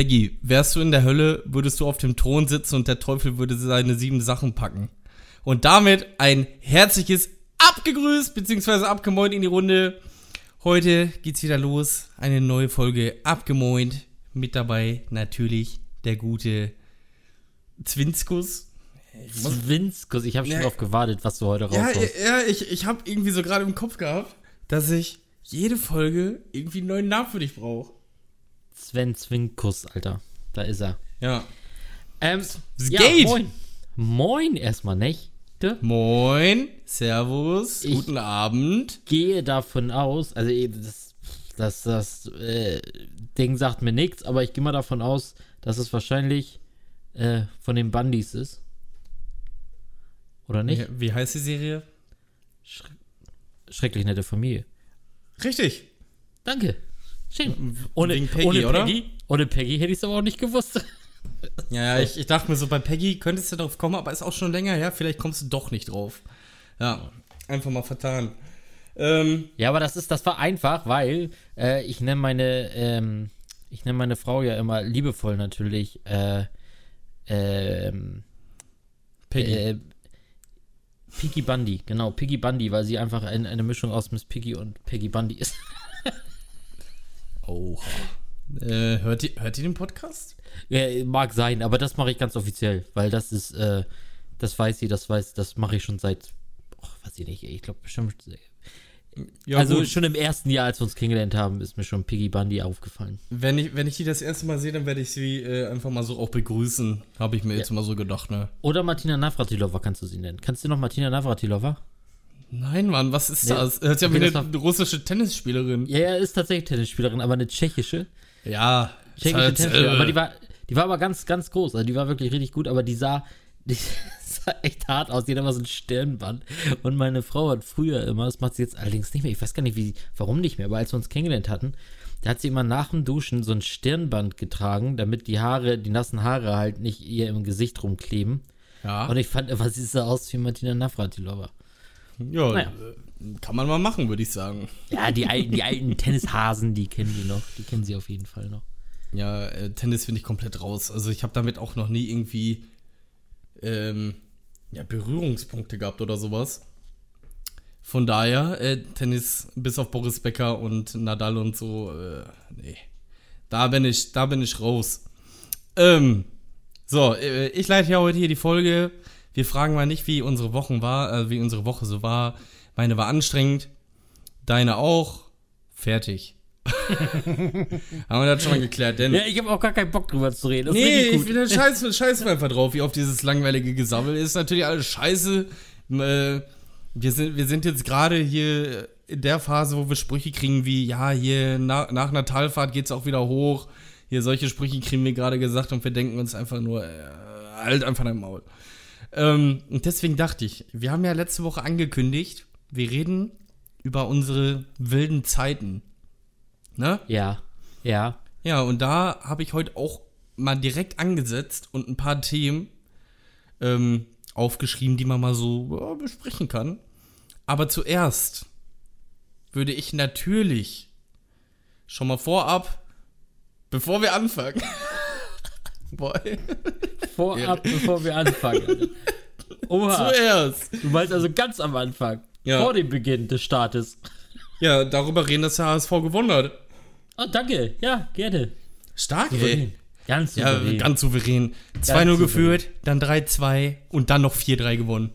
Peggy, wärst du in der Hölle, würdest du auf dem Thron sitzen und der Teufel würde seine sieben Sachen packen. Und damit ein herzliches Abgegrüßt bzw. abgemoint in die Runde. Heute geht's wieder los. Eine neue Folge Abgemoint. Mit dabei natürlich der gute Zwinskus. Zwinskus, ich habe schon Ja. drauf gewartet, was du heute Ja, raushaust. ja, ich, ich habe irgendwie so gerade im Kopf gehabt, dass ich jede Folge irgendwie einen neuen Namen für dich brauche. Sven Zwinkus, Alter. Da ist er. Ja. Ähm, Es ja, geht. moin. Moin erstmal, nicht? Moin, Servus, Ich- guten Abend. Gehe davon aus, also eh, das, das, das äh, Ding sagt mir nichts, aber ich gehe mal davon aus, dass es wahrscheinlich äh, von den Bundys ist. Oder nicht? Wie, wie heißt die Serie? Schrecklich nette Familie. Richtig. Danke. Schön. Ohne, wegen Peggy, ohne oder? Peggy, ohne Peggy hätte ich es aber auch nicht gewusst. Ja, ja ich, ich dachte mir so, bei Peggy könntest du drauf kommen, aber ist auch schon länger her, vielleicht kommst du doch nicht drauf. Ja, einfach mal vertan. Ähm, Ja, aber das ist, das war einfach, weil äh, ich nenne meine, ähm, ich nenne meine Frau ja immer liebevoll natürlich, äh, ähm, Peggy. äh, Piggy Bundy, genau, Piggy Bundy, weil sie einfach ein, eine Mischung aus Miss Piggy und Peggy Bundy ist. oh. Äh, hört, ihr, hört ihr den Podcast? ja, mag sein, aber das mache ich ganz offiziell, weil das ist, äh, das weiß sie, das weiß, das mache ich schon seit, oh, weiß ich nicht, ich glaube bestimmt, Ja, also gut. schon im ersten Jahr, als wir uns kennengelernt haben, ist mir schon Piggy Bundy aufgefallen. Wenn ich, wenn ich die das erste Mal sehe, dann werde ich sie äh, einfach mal so auch begrüßen. Habe ich mir jetzt mal so gedacht, ne? Oder Martina Navratilova kannst du sie nennen. Kannst du noch Martina Navratilova? Nein, Mann, was ist Nee. das? Hört sich ja wie das eine russische Tennisspielerin. Ja, er ist tatsächlich Tennisspielerin, aber eine tschechische. Ja. Tschechische ist halt, Tennisspielerin. äh, Aber die war, die war aber ganz, ganz groß. Also die war wirklich richtig gut, aber die sah, die sah echt hart aus. Die hat immer so ein Stirnband. Und meine Frau hat früher immer, das macht sie jetzt allerdings nicht mehr, ich weiß gar nicht, wie, warum nicht mehr, aber als wir uns kennengelernt hatten, da hat sie immer nach dem Duschen so ein Stirnband getragen, damit die Haare, die nassen Haare halt nicht ihr im Gesicht rumkleben. ja. Und ich fand immer, sie sah aus wie Martina Navratilova. Ja, naja. äh, kann man mal machen, würde ich sagen. Ja, die alten, die alten Tennishasen, die kennen die noch. Die kennen sie auf jeden Fall noch. Ja, äh, Tennis finde ich komplett raus. Also ich habe damit auch noch nie irgendwie ähm, ja, Berührungspunkte gehabt oder sowas. Von daher, äh, Tennis bis auf Boris Becker und Nadal und so, äh, nee. Da bin ich, da bin ich raus. Ähm, so, äh, ich leite ja heute hier die Folge. Wir fragen mal nicht, wie unsere Wochen war, äh, wie unsere Woche so war. Meine war anstrengend. Deine auch. Fertig. Haben wir das schon mal geklärt, denn. Ja, ich habe auch gar keinen Bock drüber zu reden. Das Nee, ich bin da scheiße, scheiße einfach drauf, wie auf dieses langweilige Gesammel. Ist natürlich alles scheiße. Äh, wir, sind, wir sind jetzt gerade hier in der Phase, wo wir Sprüche kriegen wie, ja, hier nach, nach einer Talfahrt geht's auch wieder hoch. Hier solche Sprüche kriegen wir gerade gesagt und wir denken uns einfach nur, äh, halt einfach dein Maul. Ähm, und deswegen dachte ich, wir haben ja letzte Woche angekündigt, wir reden über unsere wilden Zeiten. Ne? Ja, ja. Ja, und da habe ich heute auch mal direkt angesetzt und ein paar Themen ähm, aufgeschrieben, die man mal so ja, besprechen kann. Aber zuerst würde ich natürlich schon mal vorab, bevor wir anfangen. Boy, Vorab, bevor wir anfangen. Alter. Oha. zuerst. Du meinst also ganz am Anfang. Ja. Vor dem Beginn des Startes. Ja, darüber reden, dass der HSV gewonnen hat. Oh, danke. Ja, gerne. Stark, Souverän. ey. Ganz Ja, souverän. ganz souverän. 2-0 souverän. geführt, dann 3-2 und dann noch 4-3 gewonnen.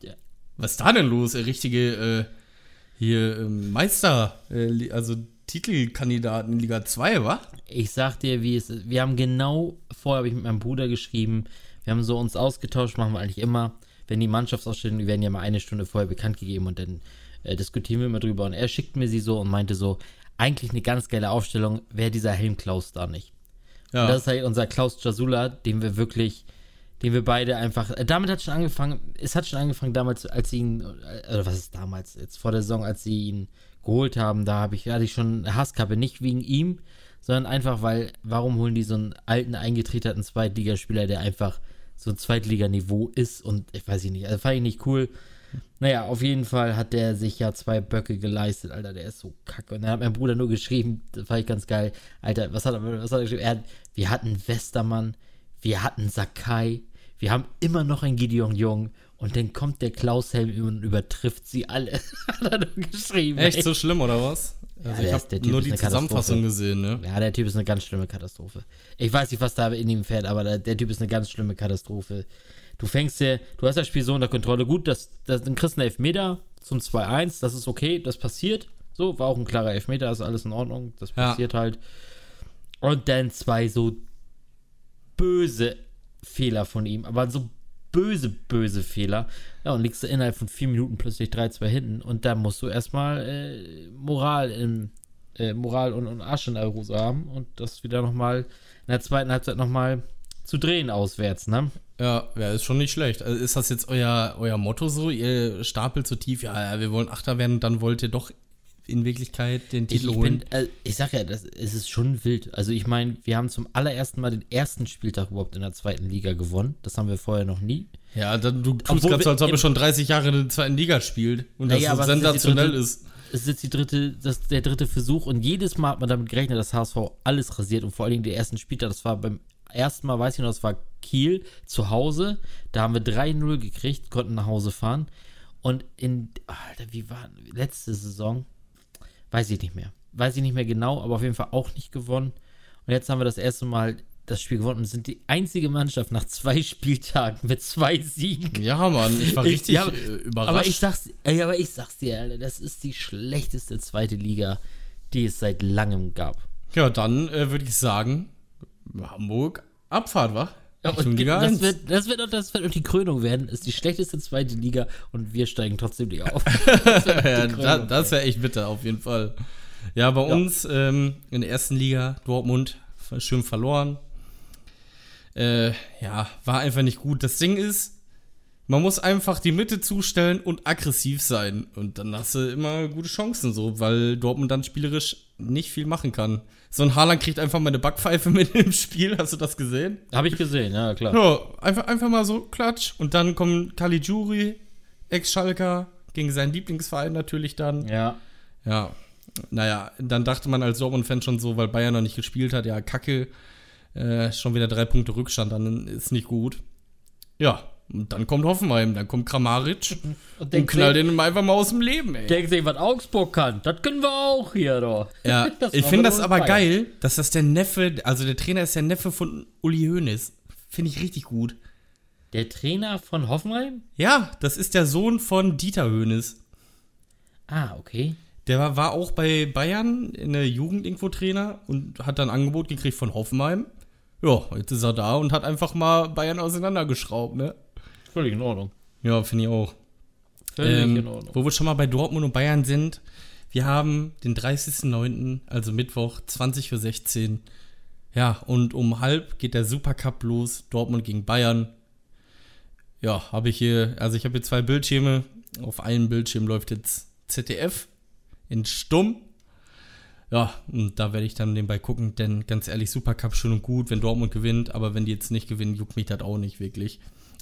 Ja. Was ist da denn los? Äh, Richtige, äh, hier, ähm, Meister, äh, also Titelkandidaten in Liga 2, wa? Ich sag dir, wie es ist. Wir haben genau, vorher habe ich mit meinem Bruder geschrieben, wir haben so uns ausgetauscht, machen wir eigentlich immer. Wenn die Mannschaftsausstellungen, die werden ja mal eine Stunde vorher bekannt gegeben und dann äh, diskutieren wir immer drüber. Und er schickt mir sie so und meinte so, eigentlich eine ganz geile Aufstellung, wäre dieser Helm Klaus da nicht. Ja. Und das ist halt unser Klaus Jasula, den wir wirklich, den wir beide einfach. Äh, damit hat schon angefangen, es hat schon angefangen damals, als sie ihn, äh, oder was ist damals, jetzt vor der Saison, als sie ihn geholt haben, da habe ich, hatte ich schon Hasskappe, nicht wegen ihm, sondern einfach, weil, warum holen die so einen alten, eingetretenen Zweitligaspieler, der einfach so ein Zweitliganiveau ist und ich weiß ich nicht, also fand ich nicht cool. Naja, auf jeden Fall hat der sich ja zwei Böcke geleistet, Alter, der ist so kacke. Und dann hat mein Bruder nur geschrieben, das fand ich ganz geil, Alter, was hat er, was hat er geschrieben? Er hat, wir hatten Westermann, wir hatten Sakai, wir haben immer noch einen Gideon Jung und dann kommt der Klaus Helm und übertrifft sie alle. Hat er nur geschrieben. Echt ey. so schlimm, oder was? Ja, Also der ich habe nur die. Zusammenfassung gesehen, ne? Ja, der Typ ist eine ganz schlimme Katastrophe. Ich weiß nicht, was da in ihm fährt, aber der, der Typ ist eine ganz schlimme Katastrophe. Du fängst ja, du hast das Spiel so unter Kontrolle. Gut, das, das, dann kriegst du einen Elfmeter zum 2-1, das ist okay, das passiert. So, war auch ein klarer Elfmeter, ist alles in Ordnung, das Ja. passiert halt. Und dann zwei so böse Fehler von ihm, aber so böse, böse Fehler. Ja, und liegst du innerhalb von vier Minuten plötzlich 3-2 hinten und dann musst du erstmal äh, Moral im, äh, Moral und, und Arsch in der Hose haben und das wieder nochmal in der zweiten Halbzeit nochmal zu drehen auswärts, ne? Ja, ja, ist schon nicht schlecht. Also ist das jetzt euer, euer Motto so? Ihr stapelt so tief, ja, ja, wir wollen Achter werden, dann wollt ihr doch in Wirklichkeit den Ich, Titel ich, holen. bin, äh, ich sag ja, das, es ist schon wild. Also ich meine, wir haben zum allerersten Mal den ersten Spieltag überhaupt in der zweiten Liga gewonnen. Das haben wir vorher noch nie. Ja, dann, du tust gerade so, als ob ihr schon 30 Jahre in der zweiten Liga spielt und Naja, das sensationell ist. Es ist jetzt die dritte, das, der dritte Versuch und jedes Mal hat man damit gerechnet, dass HSV alles rasiert und vor allen Dingen der ersten Spieltag, das war beim ersten Mal, weiß ich noch, das war Kiel zu Hause. Da haben wir 3-0 gekriegt, konnten nach Hause fahren. Und in, Alter, wie war letzte Saison? Weiß ich nicht mehr. Weiß ich nicht mehr genau, aber auf jeden Fall auch nicht gewonnen. Und jetzt haben wir das erste Mal das Spiel gewonnen und sind die einzige Mannschaft nach zwei Spieltagen mit zwei Siegen. Ja, Mann, ich war Ich- richtig ja, äh, überrascht. Aber ich sag's, ey, aber ich sag's dir, Alter, das ist die schlechteste zweite Liga, die es seit langem gab. ja, dann äh, würde ich sagen, Hamburg, Abfahrt, wa? Ja, und Liga das 1. wird, das wird, auch- das wird auch die Krönung werden. Ist die schlechteste zweite Liga und wir steigen trotzdem nicht auf. ja, das wäre echt bitter, auf jeden Fall. Ja, bei uns ähm, in der ersten Liga, Dortmund, schön verloren. Äh, ja, war einfach nicht gut. Das Ding ist, man muss einfach die Mitte zustellen und aggressiv sein. Und dann hast du immer gute Chancen, so, weil Dortmund dann spielerisch nicht viel machen kann. So ein Haaland kriegt einfach mal eine Backpfeife mit im Spiel. Hast du das gesehen? Habe ich gesehen, ja, klar. Ja, einfach, einfach mal so klatsch. Und dann kommen Caligiuri, Ex-Schalker, gegen seinen Lieblingsverein natürlich dann. Ja. Ja, naja, dann dachte man als Dortmund-Fan schon so, weil Bayern noch nicht gespielt hat, ja, kacke, äh, schon wieder drei Punkte Rückstand, dann ist nicht gut. Ja, und dann kommt Hoffenheim, dann kommt Kramaric und, denkt knallt den einfach mal aus dem Leben, ey. Denkt sich, was Augsburg kann, das können wir auch hier, doch. Ja, Das ich finde das aber Bayern. geil, dass das der Neffe, also der Trainer ist der Neffe von Uli Hoeneß. Finde ich richtig gut. Der Trainer von Hoffenheim? Ja, das ist der Sohn von Dieter Hoeneß. Ah, okay. Der war, war auch bei Bayern in der Jugend irgendwo Trainer und hat dann ein Angebot gekriegt von Hoffenheim. Ja, jetzt ist er da und hat einfach mal Bayern auseinandergeschraubt, ne? Völlig in Ordnung. Ja, finde ich auch. Völlig Ähm, in Ordnung. wo wir schon mal bei Dortmund und Bayern sind, wir haben den 30.09., also Mittwoch, 20.16 Uhr. Ja, und um halb geht der Supercup los, Dortmund gegen Bayern. Ja, habe ich hier, also ich habe hier zwei Bildschirme. Auf einem Bildschirm läuft jetzt ZDF in Stumm. Ja, und da werde ich dann nebenbei gucken, denn ganz ehrlich, Supercup schön und gut, wenn Dortmund gewinnt, aber wenn die jetzt nicht gewinnen, juckt mich das auch nicht wirklich.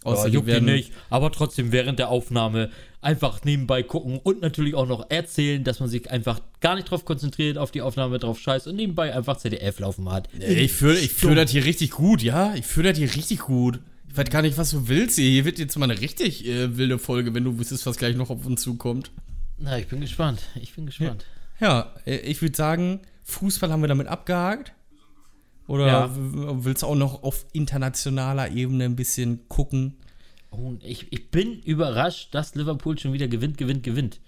Außer ja, die juckt ihn werden, nicht, aber trotzdem während der Aufnahme einfach nebenbei gucken und natürlich auch noch erzählen, dass man sich einfach gar nicht drauf konzentriert, auf die Aufnahme drauf scheißt und nebenbei einfach ZDF laufen hat. Ich fühle ich fühl das hier richtig gut, ja? Ich fühle das hier richtig gut. Ich weiß gar nicht, was du willst hier. Hier wird jetzt mal eine richtig äh, wilde Folge, wenn du wüsstest, was gleich noch auf uns zukommt. Na, ich bin gespannt. Ich bin gespannt. Ja, äh, ich würde sagen, Fußball haben wir damit abgehakt. Oder Ja. willst du auch noch auf internationaler Ebene ein bisschen gucken? Oh, ich, ich bin überrascht, dass Liverpool schon wieder gewinnt, gewinnt, gewinnt.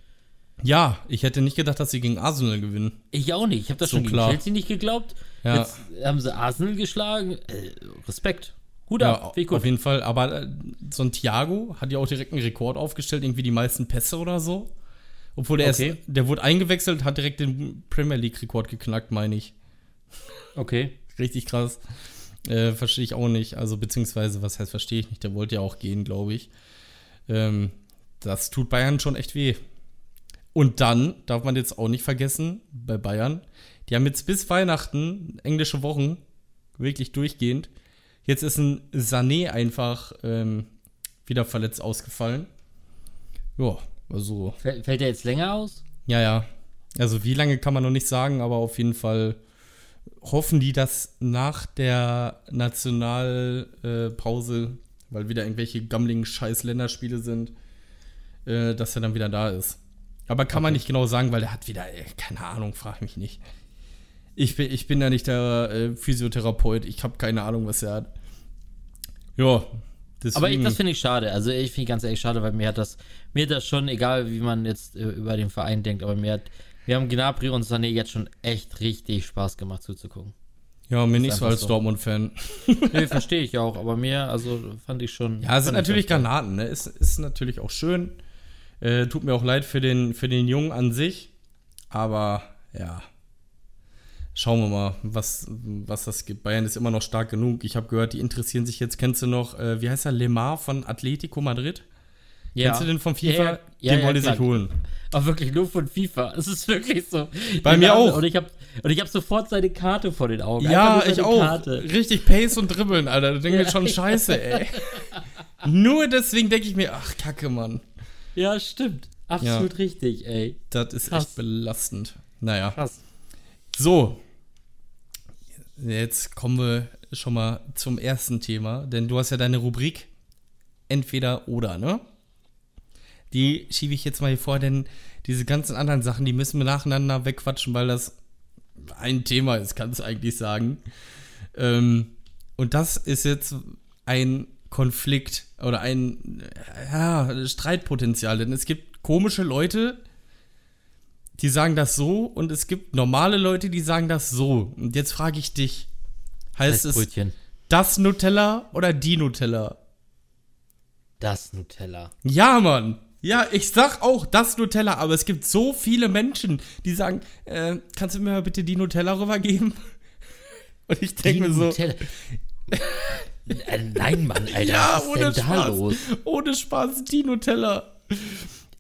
Ja, ich hätte nicht gedacht, dass sie gegen Arsenal gewinnen. Ich auch nicht. Ich habe das So schon gegen klar. Chelsea nicht geglaubt. Ja. Jetzt haben sie Arsenal geschlagen. Äh, Respekt. Hut Ja, gut. auf jeden Fall. Aber äh, so ein Thiago hat ja auch direkt einen Rekord aufgestellt, irgendwie die meisten Pässe oder so. Obwohl der, Okay. ist, der wurde eingewechselt, hat direkt den Premier League-Rekord geknackt, meine ich. Okay. Richtig krass. Äh, verstehe ich auch nicht. Also, beziehungsweise, was heißt, verstehe ich nicht? Der wollte ja auch gehen, glaube ich. Ähm, das tut Bayern schon echt weh. Und dann darf man jetzt auch nicht vergessen, bei Bayern, die haben jetzt bis Weihnachten englische Wochen, wirklich durchgehend. Jetzt ist ein Sané einfach ähm, wieder verletzt ausgefallen. Ja, also Fällt, fällt der jetzt länger aus? ja, ja. Also wie lange kann man noch nicht sagen, aber auf jeden Fall hoffen die, dass nach der Nationalpause, weil wieder irgendwelche gammligen Scheiß-Länderspiele sind, äh, dass er dann wieder da ist. Aber kann man nicht genau sagen, weil der hat wieder, ey, keine Ahnung, frag mich nicht. Ich bin, ich bin ja nicht der äh, Physiotherapeut, ich habe keine Ahnung, was er hat. Ja, deswegen. Aber ich, das finde ich schade. Also ich finde ganz ehrlich schade, weil mir hat das, mir hat das schon, egal wie man jetzt äh, über den Verein denkt, aber mir hat, wir haben Gnabry und Sané jetzt schon echt richtig Spaß gemacht zuzugucken. ja, mir nicht so als so. Dortmund-Fan. Nee, verstehe ich auch, aber mir, also fand ich schon. Ja, es sind natürlich. Granaten, ne? Ist, ist natürlich auch schön. Äh, tut mir auch leid für den, für den Jungen an sich. Aber ja. Schauen wir mal, was, was das gibt. Bayern ist immer noch stark genug. Ich habe gehört, die interessieren sich jetzt. Kennst du noch, äh, wie heißt er, Lemar von Atletico Madrid? Ja. Kennst du den von FIFA? Ja, ja, ja, den ja, wollen die klar. sich holen. Aber wirklich nur von FIFA. Es ist wirklich so. Bei Die mir Namen- auch. Und ich habe und ich sofort seine Karte vor den Augen. Ja, ich auch. Karte. Richtig Pace und Dribbeln, Alter. Da denke ich Ja. schon scheiße, ey. Nur deswegen denke ich mir, ach, Kacke, Mann. Ja, stimmt. Absolut richtig, ey. Das ist Krass. echt belastend. Naja. Krass. So. Jetzt kommen wir schon mal zum ersten Thema, denn du hast ja deine Rubrik entweder oder, ne? Die schiebe ich jetzt mal hier vor, denn diese ganzen anderen Sachen, die müssen wir nacheinander wegquatschen, weil das ein Thema ist, kannst du eigentlich sagen. Ähm, und das ist jetzt ein Konflikt oder ein ja, Streitpotenzial, denn es gibt komische Leute, die sagen das so und es gibt normale Leute, die sagen das so. Und jetzt frage ich dich, heißt es Brötchen. das Nutella oder die Nutella? Das Nutella. Ja, Mann. Ja, ich sag auch das Nutella, aber es gibt so viele Menschen, die sagen, äh, kannst du mir mal bitte die Nutella rübergeben? Und ich denke mir so, Nutella. Äh, Nein, Mann, Alter. ja, was ist ohne denn da Spaß. los? Ohne Spaß, die Nutella.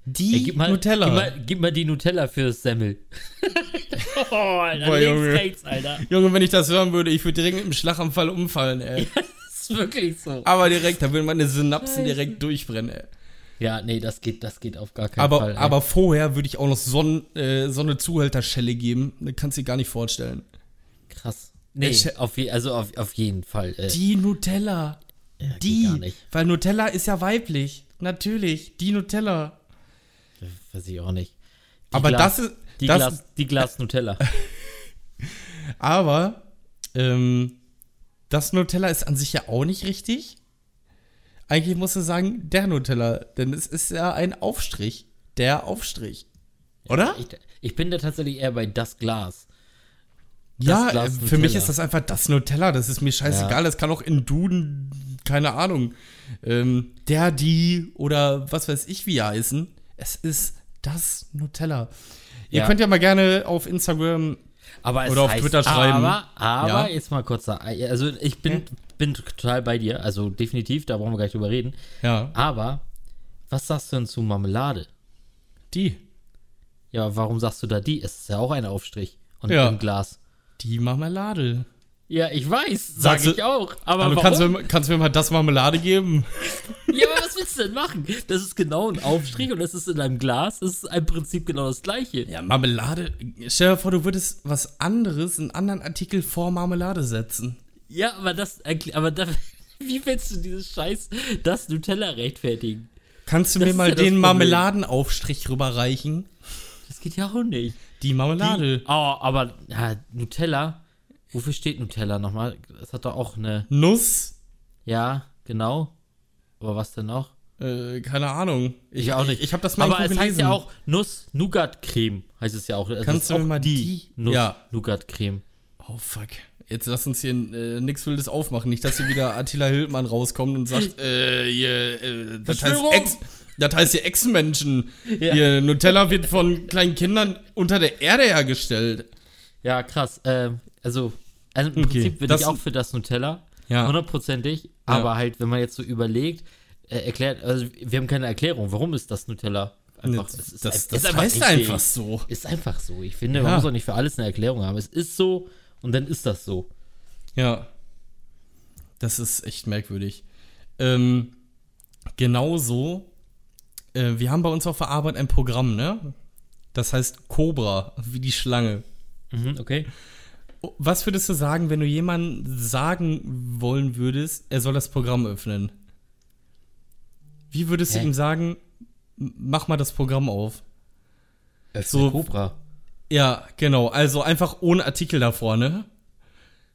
Die Ey, gib, mal, Nutella. Gib mal, gib mal die Nutella fürs Semmel. oh, Alter. Boah, links, Junge. rechts, Alter. Junge, wenn ich das hören würde, ich würde direkt mit dem Schlaganfall umfallen, ey. Das ist wirklich so. Aber direkt, da würden meine Synapsen direkt durchbrennen, ey. Ja, nee, das geht, das geht auf gar keinen Aber, Fall. ey. aber vorher würde ich auch noch so, ein, äh, so eine Zuhälterschelle geben. Das kannst du dir gar nicht vorstellen. Krass. Nee, Ich- auf, je, also auf, auf jeden Fall. Äh, Die Nutella. ja, Die. Weil Nutella ist ja weiblich. Natürlich. Die Nutella. Weiß ich auch nicht. Die aber Glas, das ist. Die, das, Glas, die Glas Nutella. Aber ähm, das Nutella ist an sich ja auch nicht richtig. Eigentlich musst du sagen, der Nutella. Denn es ist ja ein Aufstrich. Der Aufstrich. Oder? Ich, ich bin da tatsächlich eher bei das Glas. ja, Glas für mich Nutella. ist das einfach das Nutella. Das ist mir scheißegal. Das kann auch in Duden, keine Ahnung, ähm, der, die oder was weiß ich, wie heißen. Es ist das Nutella. Ihr Ja. könnt ja mal gerne auf Instagram Aber Oder auf heißt, Twitter schreiben. Aber, aber Ja. jetzt mal kurz, da- also ich bin, bin total bei dir, also definitiv, da brauchen wir gar nicht drüber reden. Ja, Aber was sagst du denn zu Marmelade? die. Ja, warum sagst du da die? Es ist ja auch ein Aufstrich und Ja. im Glas. Die Marmelade. Ja, ich weiß, sag Sagst ich auch. Aber warum? kannst du, mir- kannst du mir mal das Marmelade geben? ja, aber was willst du denn machen? Das ist genau ein Aufstrich und das ist in einem Glas. Das ist im Prinzip genau das gleiche. Ja, Marmelade. Stell dir vor, du würdest was anderes, einen anderen Artikel vor Marmelade setzen. Ja, aber das, aber da, wie willst du dieses Scheiß, das Nutella rechtfertigen? Kannst du Das mir mal ja den. Marmeladenaufstrich rüberreichen? Das geht ja auch nicht. Die Marmelade. Die, oh, aber ja, Nutella. Wofür steht Nutella nochmal? Das hat doch auch eine. Nuss? Ja, genau. Aber was denn noch? Äh, keine Ahnung. Ich auch nicht. Ich, habe das mal Aber es heißt gelesen. ja auch Nuss-Nougat-Creme, heißt es ja auch. Es Kannst du mir mal die- Ja. Nuss-Nougat-Creme. Oh, fuck. Jetzt lass uns hier äh, nix Wildes aufmachen. Nicht, dass hier wieder Attila Hildmann rauskommt und sagt, äh, hier, äh, das heißt. Ex... Das heißt hier Ex-Menschen. Ja. Hier, Nutella wird von kleinen Kindern unter der Erde hergestellt. Ja, krass. Ähm, also, also im Okay, Prinzip bin das- ich auch für das Nutella. Ja. Hundertprozentig. Aber halt, wenn man jetzt so überlegt, äh, erklärt, also wir haben keine Erklärung, warum ist das Nutella? Einfach, das es ist das, ein- das ist einfach einfach so. Ist einfach so. Ich finde, Ja. man muss auch nicht für alles eine Erklärung haben. Es ist so und dann ist das so. Ja. Das ist echt merkwürdig. Ähm, genauso, äh, wir haben bei uns auf der Arbeit ein Programm, ne? Das heißt Cobra, wie die Schlange. Mhm, okay. was würdest du sagen, wenn du jemandem sagen wollen würdest, er soll das Programm öffnen? Wie würdest du Hä? ihm sagen, mach mal das Programm auf? Öffne So- Cobra. Ja, genau. Also einfach ohne Artikel davor, ne?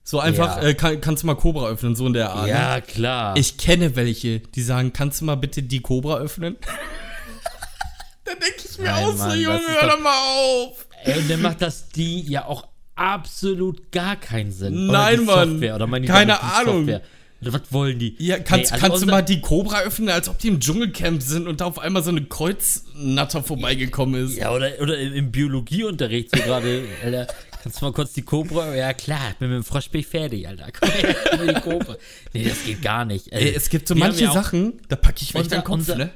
So einfach, Ja. äh, kann, kannst du mal Cobra öffnen, so in der Art. ne? Ja, klar. Ich kenne welche, die sagen, kannst du mal bitte die Cobra öffnen? Dann denke ich mir Nein, auch so, Mann, das Junge, hör doch- mal auf. Ey, und dann macht das die ja auch absolut gar keinen Sinn. Nein, Mann. Software, oder meine Keine Ahnung. Software. Was wollen die? Ja, kannst, Nee, also kannst du mal die Cobra öffnen, als ob die im Dschungelcamp sind und da auf einmal so eine Kreuznatter vorbeigekommen ist? Ja, oder, oder im, Biologieunterricht so gerade, Alter. Kannst du mal kurz die Cobra? Ja, klar, bin mit dem Frosch bin ich fertig, Alter. Komm her, die Cobra. Nee, das geht gar nicht. Also, Ey, es gibt so manche ja Sachen, da packe ich mich den Kopf, unser- ne?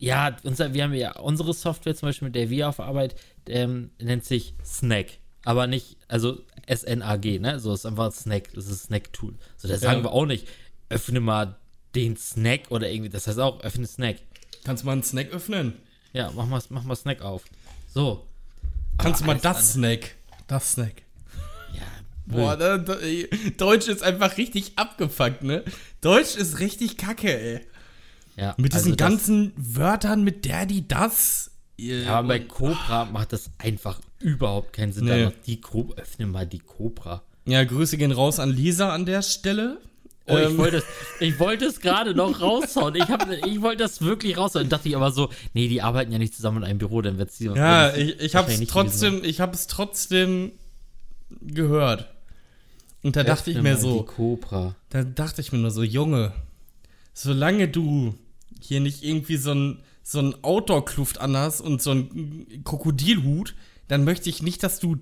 Ja, unser, wir haben ja unsere Software zum Beispiel, mit der wir auf Arbeit, ähm, nennt sich Snack. Aber nicht, also S-N-A-G, ne? So ist einfach Snack, das ist Snack-Tool. So, da sagen Ja. wir auch nicht, öffne mal den Snack oder irgendwie, das heißt auch, öffne Snack. Kannst du mal einen Snack öffnen? Ja, mach mal, mach mal Snack auf. So. Kannst du mal das Snack? Das Snack. Ja, Boah, da, da, ey, Deutsch ist einfach richtig abgefuckt, ne? Deutsch ist richtig kacke, ey. ja. Mit also diesen das- ganzen Wörtern, mit der, die, das. Ja, aber bei Cobra macht das einfach überhaupt keinen Sinn. Nee. Da die Cobra, öffne mal die Cobra. Ja, Grüße gehen raus an Lisa an der Stelle. Oh, ich Ähm, wollte es, ich wollte es gerade noch raushauen. Ich, hab, ich wollte das wirklich raushauen. Dachte ich aber so, nee, die arbeiten ja nicht zusammen in einem Büro, dann wird sie. Ja, ich, ich wahrscheinlich nicht trotzdem, ich hab's trotzdem gehört. Und da dachte ich mir so, Cobra. da dachte ich mir nur so, Junge, solange du hier nicht irgendwie so ein, so ein Outdoor-Kluft anhast und so ein Krokodilhut, dann möchte ich nicht, dass du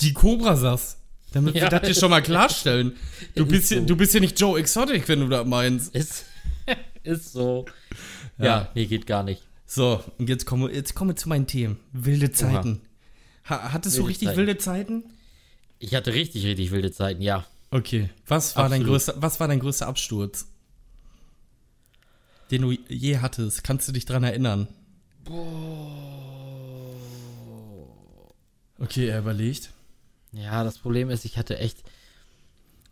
die Cobra sagst. Damit wir Ja. das dir schon mal klarstellen. Du Ist bist, ja, so. du bist ja nicht Joe Exotic, wenn du das meinst. Ist, ist so. Ja. Ja. nee, geht gar nicht. So, und jetzt komme jetzt komme zu meinen Themen. Wilde Zeiten. Ha, hattest du Wilde richtig Zeiten. wilde Zeiten? Ich hatte richtig, richtig wilde Zeiten, ja. Okay. Was war dein größter, was war dein größter Absturz? Den du je hattest. Kannst du dich dran erinnern? Okay, er überlegt. Ja, das Problem ist, ich hatte echt.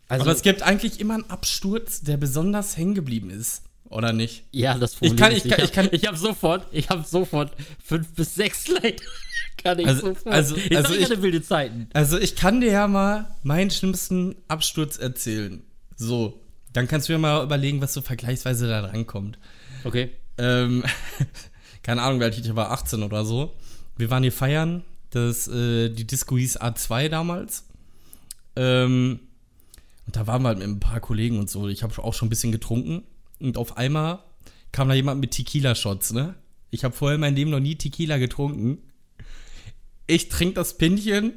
Also, Aber es gibt eigentlich immer einen Absturz, der besonders hängen geblieben ist. Oder nicht? ja, das Problem kann- ist, ich kann- ich kann- ich habe sofort, ich habe sofort fünf bis sechs Leute. kann ich Also- sofort. also- ich, also ich ich- hatte wilde Zeiten. Also ich kann dir ja mal meinen schlimmsten Absturz erzählen. So, dann kannst du mir mal überlegen, was so vergleichsweise da rankommt. Okay. Ähm, keine Ahnung, wie alt ich war, 18 oder so. Wir waren hier feiern, das, äh, die Disco hieß A2 damals. Ähm, und da waren wir halt mit ein paar Kollegen und so. Ich habe auch schon ein bisschen getrunken. Und auf einmal kam da jemand mit Tequila-Shots, ne? Ich habe vorher in meinem Leben noch nie Tequila getrunken. Ich trinke das Pinchen.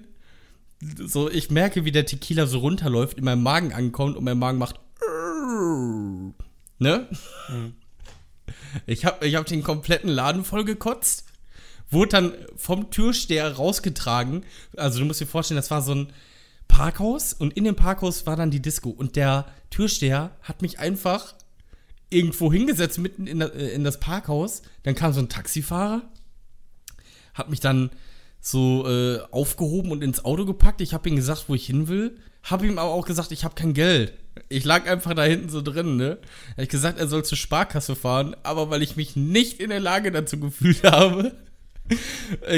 So, ich merke, wie der Tequila so runterläuft, in meinem Magen ankommt und mein Magen macht. Ne? Ich habe ich hab den kompletten Laden voll gekotzt. Wurde dann vom Türsteher rausgetragen. Also du musst dir vorstellen, das war so ein Parkhaus und in dem Parkhaus war dann die Disco. Und der Türsteher hat mich einfach irgendwo hingesetzt, mitten in, das- äh, das Parkhaus. Dann kam so ein Taxifahrer, hat mich dann so äh, aufgehoben und ins Auto gepackt. Ich habe ihm gesagt, wo ich hin will. Habe ihm aber auch gesagt, ich habe kein Geld. Ich lag einfach da hinten so drin, ne? Habe ich gesagt, er soll zur Sparkasse fahren, aber weil ich mich nicht in der Lage dazu gefühlt habe,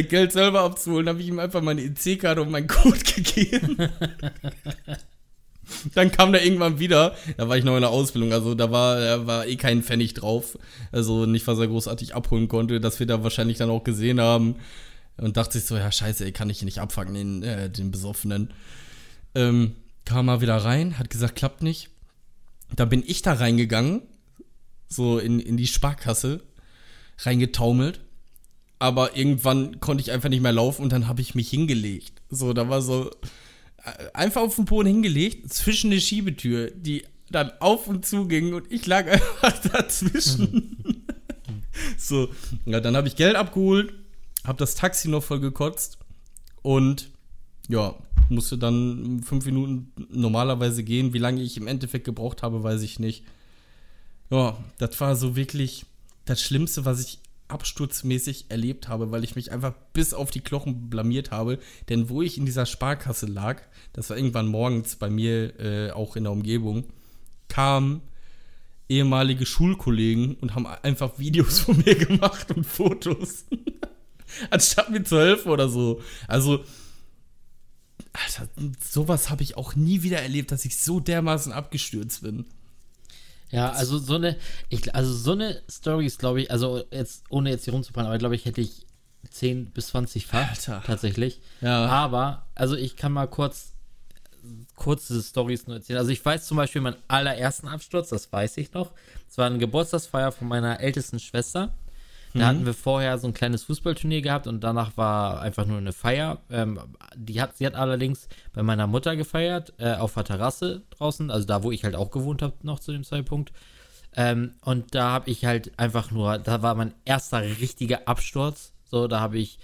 Geld selber abzuholen, habe ich ihm einfach meine EC-Karte und meinen Code gegeben. Dann kam der irgendwann wieder, da war ich noch in der Ausbildung, also da war, da war eh kein Pfennig drauf. Also nicht, was er großartig abholen konnte, dass wir da wahrscheinlich dann auch gesehen haben. Und dachte sich so, ja scheiße, ey, kann ich hier nicht abfangen, den, äh, den Besoffenen. Ähm, kam mal wieder rein, hat gesagt, klappt nicht. Da bin ich da reingegangen, so in, in die Sparkasse, reingetaumelt. Aber irgendwann konnte ich einfach nicht mehr laufen und dann habe ich mich hingelegt. So, da war so äh, einfach auf den Boden hingelegt, zwischen der Schiebetür, die dann auf und zu ging und ich lag einfach dazwischen. so, ja, dann habe ich Geld abgeholt, habe das Taxi noch voll gekotzt und ja, musste dann fünf Minuten normalerweise gehen. Wie lange ich im Endeffekt gebraucht habe, weiß ich nicht. Ja, das war so wirklich das Schlimmste, was ich absturzmäßig erlebt habe, weil ich mich einfach bis auf die Knochen blamiert habe. Denn wo ich in dieser Sparkasse lag, das war irgendwann morgens bei mir äh, auch in der Umgebung, kamen ehemalige Schulkollegen und haben einfach Videos von mir gemacht und Fotos. Anstatt mir zu helfen oder so. Also, Alter, sowas habe ich auch nie wieder erlebt, dass ich so dermaßen abgestürzt bin. Ja, also so eine, ich, also so eine Story ist, glaube ich, also jetzt, ohne jetzt hier rumzufahren, aber glaube ich, hätte ich 10 bis 20 Fach tatsächlich. Ja. Aber, also ich kann mal kurz, kurze Stories nur erzählen. Also ich weiß zum Beispiel meinen allerersten Absturz, das weiß ich noch. Es war eine Geburtstagsfeier von meiner ältesten Schwester. Da Mhm. hatten wir vorher so ein kleines Fußballturnier gehabt und danach war einfach nur eine Feier. Ähm, die hat, sie hat allerdings bei meiner Mutter gefeiert, äh, auf der Terrasse draußen, also da, wo ich halt auch gewohnt habe, noch zu dem Zeitpunkt. Ähm, und da habe ich halt einfach nur, da war mein erster richtiger Absturz. So, da habe ich,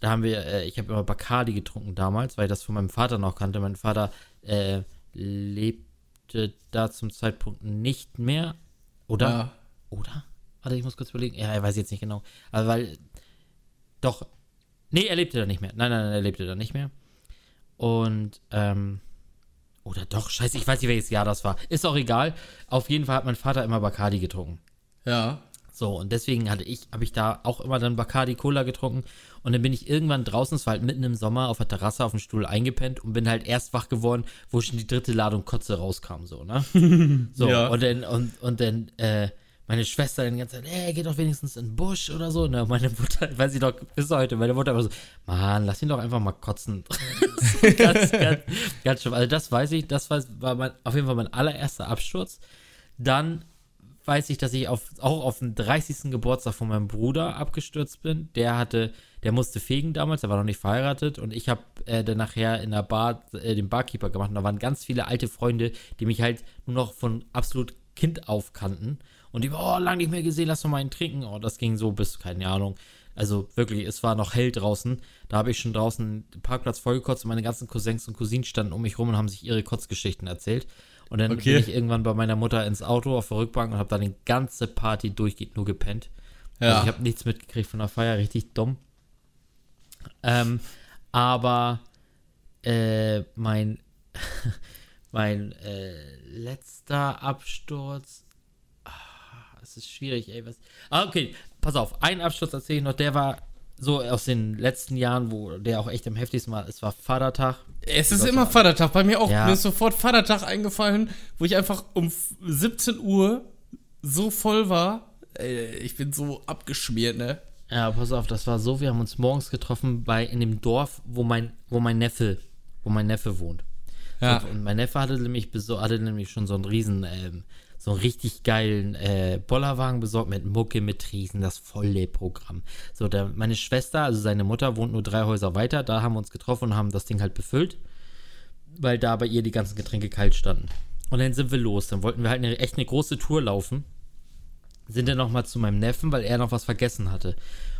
da haben wir, äh, ich habe immer Bacardi getrunken damals, weil ich das von meinem Vater noch kannte. Mein Vater äh, lebte da zum Zeitpunkt nicht mehr. Oder? Ja. Oder? Warte, ich muss kurz überlegen. Ja, ich weiß jetzt nicht genau. Also, weil. Doch. Nee, er lebte da nicht mehr. Nein, nein, nein, er lebte da nicht mehr. Und, ähm. Oder doch, scheiße, ich weiß nicht, welches Jahr das war. Ist auch egal. Auf jeden Fall hat mein Vater immer Bacardi getrunken. Ja. So, und deswegen hatte ich, habe ich da auch immer dann Bacardi Cola getrunken. Und dann bin ich irgendwann draußen, es war halt mitten im Sommer, auf der Terrasse auf dem Stuhl eingepennt und bin halt erst wach geworden, wo schon die dritte Ladung Kotze rauskam, so, ne? So, Ja. und dann, und, und dann, äh, meine Schwester dann die ganze Zeit, ey, geh doch wenigstens in den Busch oder so. Ne, meine Mutter, weiß ich doch bis heute, meine Mutter immer so, Mann, lass ihn doch einfach mal kotzen. Ganz, ganz, ganz schlimm. Also das weiß ich, das war, mein, auf jeden Fall mein allererster Absturz. Dann weiß ich, dass ich auf, auch auf den 30. Geburtstag von meinem Bruder abgestürzt bin. Der hatte, der musste fegen damals, der war noch nicht verheiratet und ich habe äh, dann nachher in der Bar äh, den Barkeeper gemacht und da waren ganz viele alte Freunde, die mich halt nur noch von absolut Kind auf kannten und die, oh, lang nicht mehr gesehen, lass doch mal einen trinken. Oh, das ging so bis, keine Ahnung. Also wirklich, es war noch hell draußen. Da habe ich schon draußen den Parkplatz vollgekotzt und meine ganzen Cousins und Cousinen standen um mich rum und haben sich ihre Kotzgeschichten erzählt. Und dann Okay. bin ich irgendwann bei meiner Mutter ins Auto auf der Rückbank und habe dann die ganze Party durchgehend nur gepennt. Ja. Also ich habe nichts mitgekriegt von der Feier, richtig dumm. Ähm, aber äh, mein mein äh, letzter Absturz. Ist schwierig, ey. Was? Ah, okay, pass auf. Einen Absturz erzähle ich noch. Der war so aus den letzten Jahren, wo der auch echt am heftigsten war. Es war Vatertag. Es ist immer Vatertag. Bei mir auch. Ja. Mir ist sofort Vatertag eingefallen, wo ich einfach um 17 Uhr so voll war. Ey, Ich bin so abgeschmiert, ne? Ja, pass auf, das war so, wir haben uns morgens getroffen bei in dem Dorf, wo mein, wo mein Neffe, wo mein Neffe wohnt. Ja. Und mein Neffe hatte nämlich, hatte nämlich schon so einen riesen, ähm, so einen richtig geilen äh, Bollerwagen besorgt mit Mucke, mit Riesen, das volle Programm. So, der, meine Schwester, also seine Mutter, wohnt nur drei Häuser weiter, da haben wir uns getroffen und haben das Ding halt befüllt, weil da bei ihr die ganzen Getränke kalt standen. Und dann sind wir los, dann wollten wir halt eine, echt eine große Tour laufen sind dann nochmal zu meinem Neffen, weil er noch was vergessen hatte.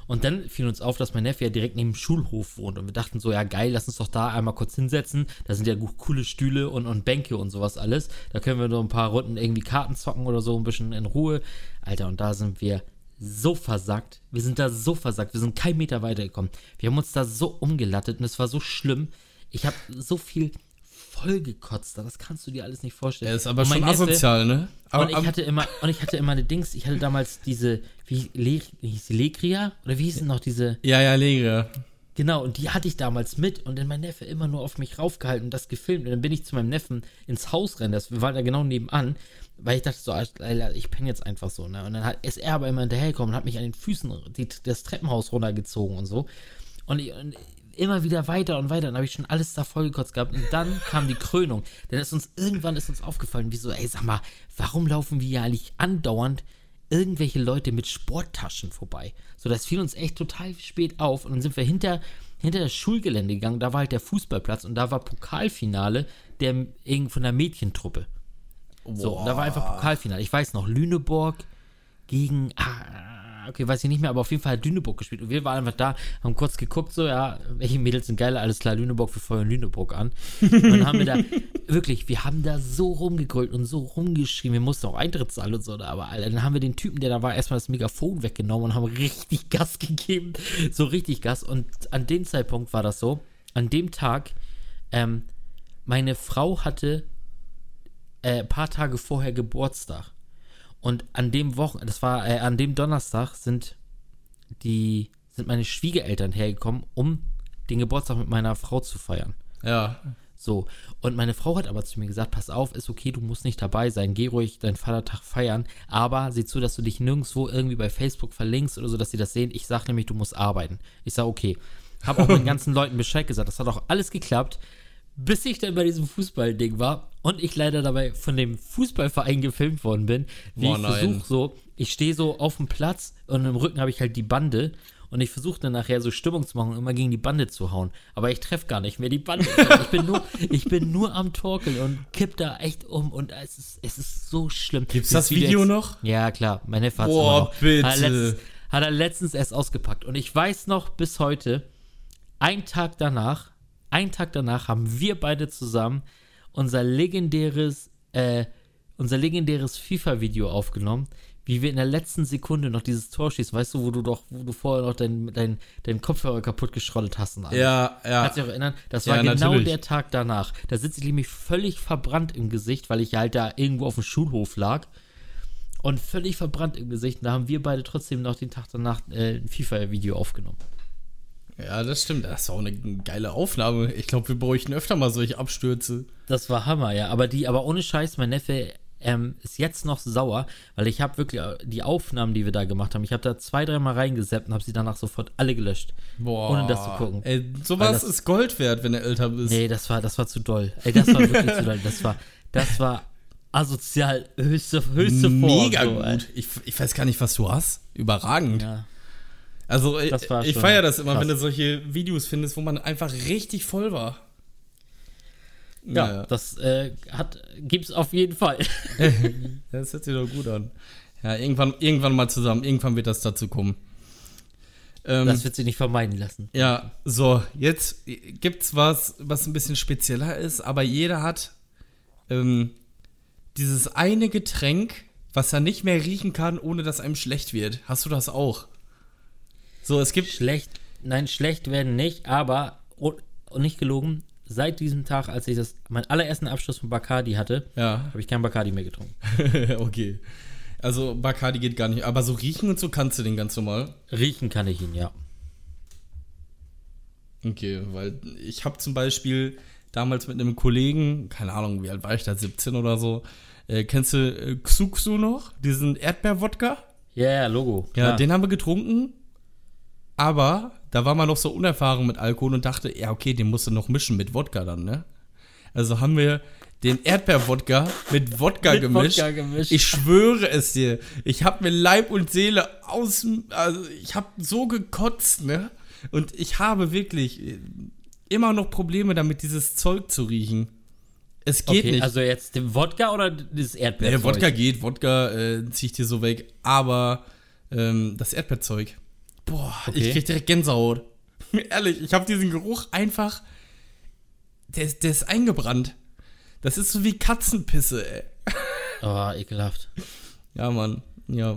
Und dann fiel uns auf, dass mein Neffe ja direkt neben dem Schulhof wohnt. Und wir dachten so, ja geil, lass uns doch da einmal kurz hinsetzen. Da sind ja coole Stühle und, und Bänke und sowas alles. Da können wir nur ein paar Runden irgendwie Karten zocken oder so, ein bisschen in Ruhe. Alter, und da sind wir so versackt. Wir sind da so versackt. Wir sind keinen Meter weitergekommen. Wir haben uns da so umgelattet und es war so schlimm. Ich habe so viel vollgekotzt. da, Das kannst du dir alles nicht vorstellen. Er ist aber schon Neffe- asozial, ne? Aber und ich hatte immer, und ich hatte immer eine Dings, ich hatte damals diese, wie Le, hieß die Legria? Oder wie hieß denn noch diese? ja, ja, Legre. Genau, und die hatte ich damals mit und dann mein Neffe immer nur auf mich raufgehalten und das gefilmt. Und dann bin ich zu meinem Neffen ins Haus rennen, das, wir waren da genau nebenan, weil ich dachte so, ich penne jetzt einfach so, ne? Und dann hat, ist er aber immer hinterhergekommen und hat mich an den Füßen die, das Treppenhaus runtergezogen und so. Und, ich, und immer wieder weiter und weiter. Dann habe ich schon alles da vollgekotzt gehabt. Und dann kam die Krönung. Dann ist uns irgendwann ist uns aufgefallen, wie so, ey, sag mal, warum laufen wir ja eigentlich andauernd irgendwelche Leute mit Sporttaschen vorbei? So, das fiel uns echt total spät auf. Und dann sind wir hinter, hinter das Schulgelände gegangen. Da war halt der Fußballplatz und da war Pokalfinale der, irgend von der Mädchentruppe. So, und da war einfach Pokalfinale. Ich weiß noch, Lüneburg gegen, ah, okay, weiß ich nicht mehr, aber auf jeden Fall hat Lüneburg gespielt. Und wir waren einfach da, haben kurz geguckt, so, ja, welche Mädels sind geil, alles klar, Lüneburg, wir feuern Lüneburg an. Und dann haben wir da, wirklich, wir haben da so rumgegrölt und so rumgeschrien, wir mussten auch Eintritt zahlen und so, aber Alter, dann haben wir den Typen, der da war, erstmal das Megafon weggenommen und haben richtig Gas gegeben, so richtig Gas. Und an dem Zeitpunkt war das so, an dem Tag, ähm, meine Frau hatte äh, ein paar Tage vorher Geburtstag. Und an dem Wochen, das war äh, an dem Donnerstag sind die sind meine Schwiegereltern hergekommen, um den Geburtstag mit meiner Frau zu feiern. Ja. So, und meine Frau hat aber zu mir gesagt, pass auf, ist okay, du musst nicht dabei sein, geh ruhig deinen Vatertag feiern, aber sieh zu, dass du dich nirgendwo irgendwie bei Facebook verlinkst oder so, dass sie das sehen. Ich sag nämlich, du musst arbeiten. Ich sag, okay. Hab auch den ganzen Leuten Bescheid gesagt, das hat auch alles geklappt, bis ich dann bei diesem Fußballding war und ich leider dabei von dem Fußballverein gefilmt worden bin, wie Boah, ich versuche so, ich stehe so auf dem Platz und im Rücken habe ich halt die Bande und ich versuche dann nachher so Stimmung zu machen und immer gegen die Bande zu hauen. Aber ich treffe gar nicht mehr die Bande. Ich bin nur, ich bin nur am Torkeln und kipp da echt um und es ist, es ist so schlimm. Gibt's das Video jetzt- noch? Ja, klar. Mein Neffe hat's Boah, noch. bitte. Hat er, letztens, hat er letztens erst ausgepackt. Und ich weiß noch bis heute, ein Tag danach, ein Tag danach haben wir beide zusammen unser legendäres, äh, unser legendäres FIFA-Video aufgenommen, wie wir in der letzten Sekunde noch dieses Tor schießen, weißt du, wo du doch, wo du vorher noch deinen dein, dein Kopfhörer kaputt geschrottet hast und alles. Ja, ja. Kannst du dich auch erinnern? Das Ja, war genau natürlich. der Tag danach. Da sitze ich nämlich völlig verbrannt im Gesicht, weil ich halt da irgendwo auf dem Schulhof lag. Und völlig verbrannt im Gesicht. Und da haben wir beide trotzdem noch den Tag danach äh, ein FIFA-Video aufgenommen. Ja, das stimmt. Das war auch eine geile Aufnahme. Ich glaube, wir bräuchten öfter mal solche Abstürze. Das war Hammer, ja. Aber die, aber ohne Scheiß, mein Neffe ähm, ist jetzt noch sauer, weil ich habe wirklich äh, die Aufnahmen, die wir da gemacht haben, ich habe da zwei, dreimal reingeseppt und habe sie danach sofort alle gelöscht. Boah. Ohne das zu gucken. Ey, sowas das- ist Gold wert, wenn du älter bist. Nee, das war, das war zu doll. Ey, das war wirklich zu doll. Das war, das war asozial höchste, höchste Form. Mega so, gut. Ich, ich weiß gar nicht, was du hast. Überragend. Ja. Also, ich, war ich schon feiere das immer, krass. wenn du solche Videos findest, wo man einfach richtig voll war. Ja, das äh, hat, gibt's auf jeden Fall. Das hört sich doch gut an. Ja, irgendwann, irgendwann mal zusammen. Irgendwann wird das dazu kommen. Ähm, Das wird sich nicht vermeiden lassen. ja, so, jetzt gibt's was, was ein bisschen spezieller ist, aber jeder hat ähm, dieses eine Getränk, was er nicht mehr riechen kann, ohne dass einem schlecht wird. Hast du das auch? So, es gibt. Schlecht, nein, schlecht werden nicht, aber, und, und nicht gelogen, seit diesem Tag, als ich das, meinen allerersten Abschluss von Bacardi hatte, Ja, habe ich kein Bacardi mehr getrunken. okay. Also Bacardi geht gar nicht, aber so riechen und so kannst du den ganz normal. Riechen kann ich ihn, ja. Okay, weil ich habe zum Beispiel damals mit einem Kollegen, keine Ahnung, wie alt war ich da, 17 oder so, äh, kennst du äh, Xuxu noch, diesen Erdbeerwodka? Ja, ja, Logo. Ja, klar. den haben wir getrunken, aber da war man noch so unerfahren mit Alkohol und dachte, ja, okay, den musst du noch mischen mit Wodka dann, ne? Also haben wir den Erdbeerwodka mit Wodka Mit gemischt. Wodka gemischt. Ich schwöre es dir, ich habe mir Leib und Seele aus, also ich habe so gekotzt, ne? Und ich habe wirklich äh, immer noch Probleme damit, dieses Zeug zu riechen. Es geht okay, nicht. also jetzt den Wodka oder das Erdbeer? Nee, Wodka geht, Wodka äh, zieh ich dir so weg, aber ähm, das Erdbeerzeug. Boah, Okay. ich krieg direkt Gänsehaut. Ehrlich, ich habe diesen Geruch einfach. Der, ist- der ist eingebrannt. Das ist so wie Katzenpisse, ey. Oh, ekelhaft. Ja, Mann. Ja,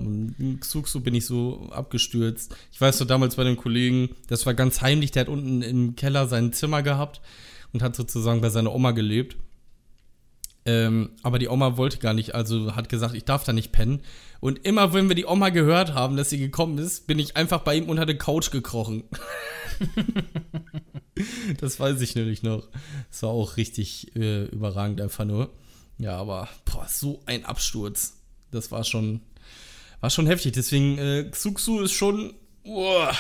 Xuxu bin ich so abgestürzt. Ich weiß so damals bei dem Kollegen, das war ganz heimlich, der hat unten im Keller sein Zimmer gehabt und hat sozusagen bei seiner Oma gelebt. Ähm, aber die Oma wollte gar nicht, also hat gesagt, ich darf da nicht pennen. Und immer, wenn wir die Oma gehört haben, dass sie gekommen ist, bin ich einfach bei ihm unter der Couch gekrochen. das weiß ich nämlich noch. Das war auch richtig äh, überragend einfach nur. Ja, aber boah, so ein Absturz. Das war schon, war schon heftig. Deswegen, äh, Xuxu ist schon uah,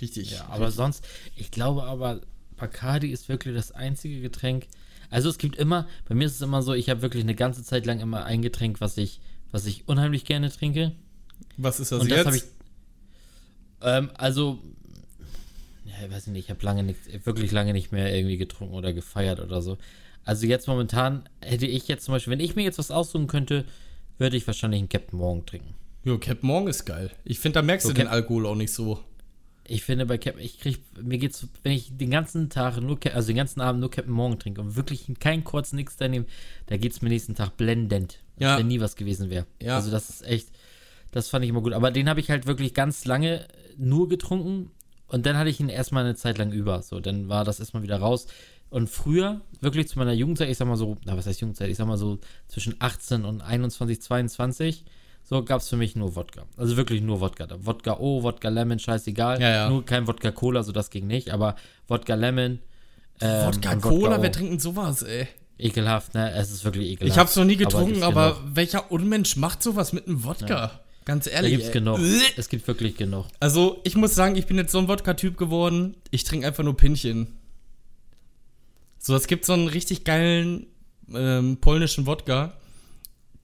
richtig. Ja, aber sonst, ich glaube aber, Bacardi ist wirklich das einzige Getränk. Also es gibt immer, bei mir ist es immer so, ich habe wirklich eine ganze Zeit lang immer ein Getränk, was ich, was ich unheimlich gerne trinke. Was ist das Und das jetzt? ich. Ähm, also, ja, ich weiß nicht, ich habe lange nicht, wirklich lange nicht mehr irgendwie getrunken oder gefeiert oder so. Also jetzt momentan hätte ich jetzt zum Beispiel, wenn ich mir jetzt was aussuchen könnte, würde ich wahrscheinlich einen Captain Morgan trinken. Jo, Cap Morgen ist geil. Ich finde, da merkst So, du den Cap- Alkohol auch nicht so. Ich finde bei Captain, ich krieg, mir geht's, wenn ich den ganzen Tag nur, also den ganzen Abend nur Captain Morgan trinke und wirklich keinen kurz nichts da nehme, da geht's mir nächsten Tag blendend. Als Ja. wenn nie was gewesen wäre. Ja. Also das ist echt, das fand ich immer gut. Aber den habe ich halt wirklich ganz lange nur getrunken und dann hatte ich ihn erstmal eine Zeit lang über. So, dann war das erstmal wieder raus. Und früher, wirklich zu meiner Jugendzeit, ich sag mal so, na was heißt Jugendzeit, ich sag mal so zwischen 18 und 21, 22, so gab es für mich nur Wodka. Also wirklich nur Wodka. Da Wodka O, Wodka Lemon, scheißegal. Ja, ja. Nur kein Wodka Cola, so das ging nicht, aber Wodka Lemon. ähm, Wodka Cola, O. wer trinkt denn sowas, ey? Ekelhaft, ne? Es ist wirklich ekelhaft. Ich hab's noch nie Aber getrunken, gibt's aber, genug. welcher Unmensch macht sowas mit einem Wodka? Ganz Da ehrlich. gibt's ey. genug. Es gibt wirklich genug. Also, ich muss sagen, ich bin jetzt so ein Wodka-Typ geworden. Ich trinke einfach nur Pinchen. So, es gibt so einen richtig geilen ähm, polnischen Wodka.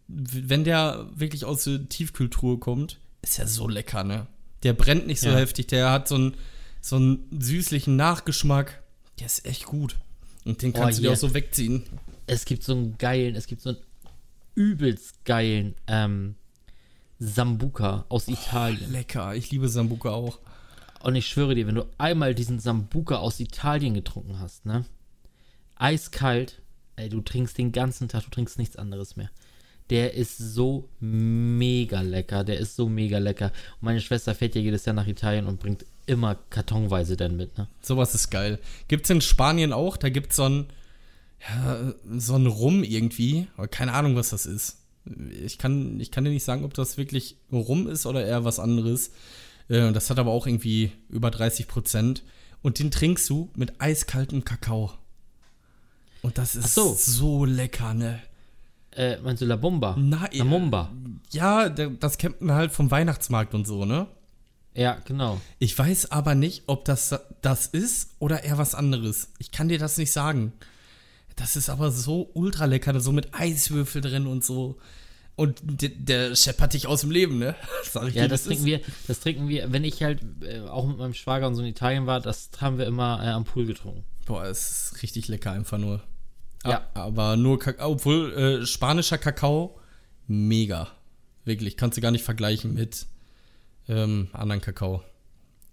Wenn der wirklich aus der Tiefkühltruhe kommt, ist er so lecker, ne? Der brennt nicht so Ja. heftig, der hat so einen, so einen süßlichen Nachgeschmack. Der ist echt gut. Und den Oh, kannst du dir yeah. auch so wegziehen. Es gibt so einen geilen, es gibt so einen übelst geilen ähm, Sambuca aus Italien. Lecker, ich liebe Sambuca auch. Und ich schwöre dir, wenn du einmal diesen Sambuca aus Italien getrunken hast, ne? Eiskalt, ey, du trinkst den ganzen Tag, du trinkst nichts anderes mehr. Der ist so mega lecker, der ist so mega lecker. Und meine Schwester fährt ja jedes Jahr nach Italien und bringt immer kartonweise dann mit, ne? Sowas ist geil. Gibt's in Spanien auch, da gibt's so ein, ja, so ein Rum irgendwie, aber keine Ahnung, was das ist. Ich kann, ich kann dir nicht sagen, ob das wirklich Rum ist oder eher was anderes. Äh, Das hat aber auch irgendwie über 30 Prozent. Und den trinkst du mit eiskaltem Kakao. Und das ist so. so lecker, ne? Äh, meinst du La Bomba? Na, La Momba. Ja, der- das kennt man halt vom Weihnachtsmarkt und so, ne? Ja, genau. Ich weiß aber nicht, ob das das ist oder eher was anderes. Ich kann dir das nicht sagen. Das ist aber so ultra lecker, so mit Eiswürfel drin und so. Und der, der scheppert dich aus dem Leben, ne? Sag ich Ja, dir, das ist- trinken wir, das trinken wir, wenn ich halt äh, auch mit meinem Schwager und so in Italien war, das haben wir immer äh, am Pool getrunken. Boah, es ist richtig lecker einfach nur. Ja. Aber nur Kakao, obwohl äh, spanischer Kakao, mega. Wirklich, kannst du gar nicht vergleichen mit ähm, anderen Kakao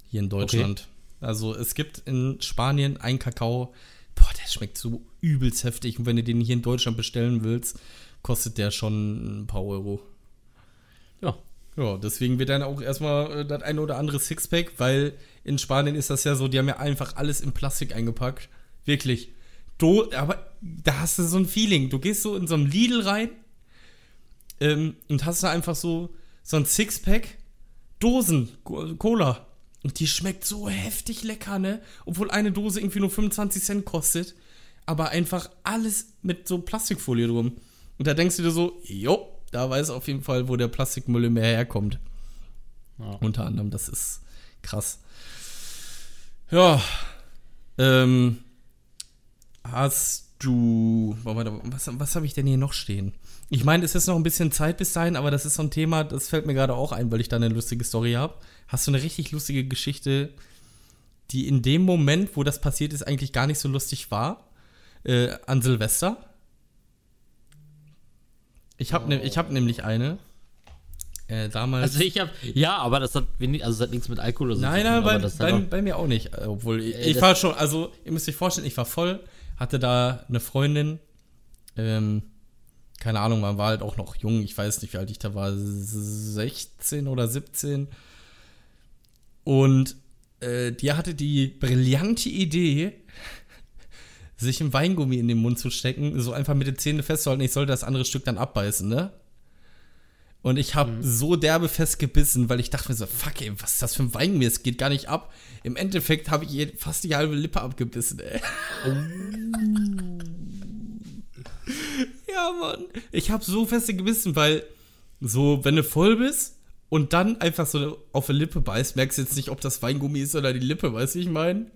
hier in Deutschland. Also es gibt in Spanien einen Kakao, boah, der schmeckt so übelst heftig. Und wenn du den hier in Deutschland bestellen willst, kostet der schon ein paar Euro. Ja. Ja, deswegen wird dann auch erstmal äh, das eine oder andere Sixpack, weil in Spanien ist das ja so, die haben ja einfach alles in Plastik eingepackt. Wirklich. Du, aber da hast du so ein Feeling. Du gehst so in so einem Lidl rein ähm, und hast da einfach so, so ein Sixpack Dosen Co- Cola. Und die schmeckt so heftig lecker, ne? Obwohl eine Dose irgendwie nur 25 Cent kostet. Aber einfach alles mit so Plastikfolie drum. Und da denkst du dir so, jo, da weiß auf jeden Fall, wo der Plastikmüll immer herkommt. Ja. Unter anderem, das ist krass. Ja. Ähm, hast du. Was, was habe ich denn hier noch stehen? Ich meine, es ist noch ein bisschen Zeit bis dahin, aber das ist so ein Thema, das fällt mir gerade auch ein, weil ich da eine lustige Story habe. Hast du eine richtig lustige Geschichte, die in dem Moment, wo das passiert ist, eigentlich gar nicht so lustig war? Äh, an Silvester? Ich habe ne, ich hab nämlich eine. Äh, damals. Also ich habe, ja, aber das hat, wenig, also das hat nichts mit Alkohol oder so Nein, nein, bei, bei, bei mir auch nicht. Obwohl, ich, Äh, ich das- war schon, also, ihr müsst euch vorstellen, ich war voll, hatte da eine Freundin, ähm, keine Ahnung, man war halt auch noch jung, ich weiß nicht, wie alt ich da war, 16 oder 17. Und äh, die hatte die brillante Idee, sich ein Weingummi in den Mund zu stecken, so einfach mit den Zähnen festzuhalten, ich sollte das andere Stück dann abbeißen, ne? Und ich habe so derbe festgebissen, weil ich dachte mir so, fuck ey, was ist das für ein Weingummi? Es geht gar nicht ab. Im Endeffekt habe ich fast die halbe Lippe abgebissen, ey. ja, Mann. Ich habe so feste gebissen, weil so, wenn du voll bist und dann einfach so auf der Lippe beißt, merkst du jetzt nicht, ob das Weingummi ist oder die Lippe, weißt du, wie ich meine?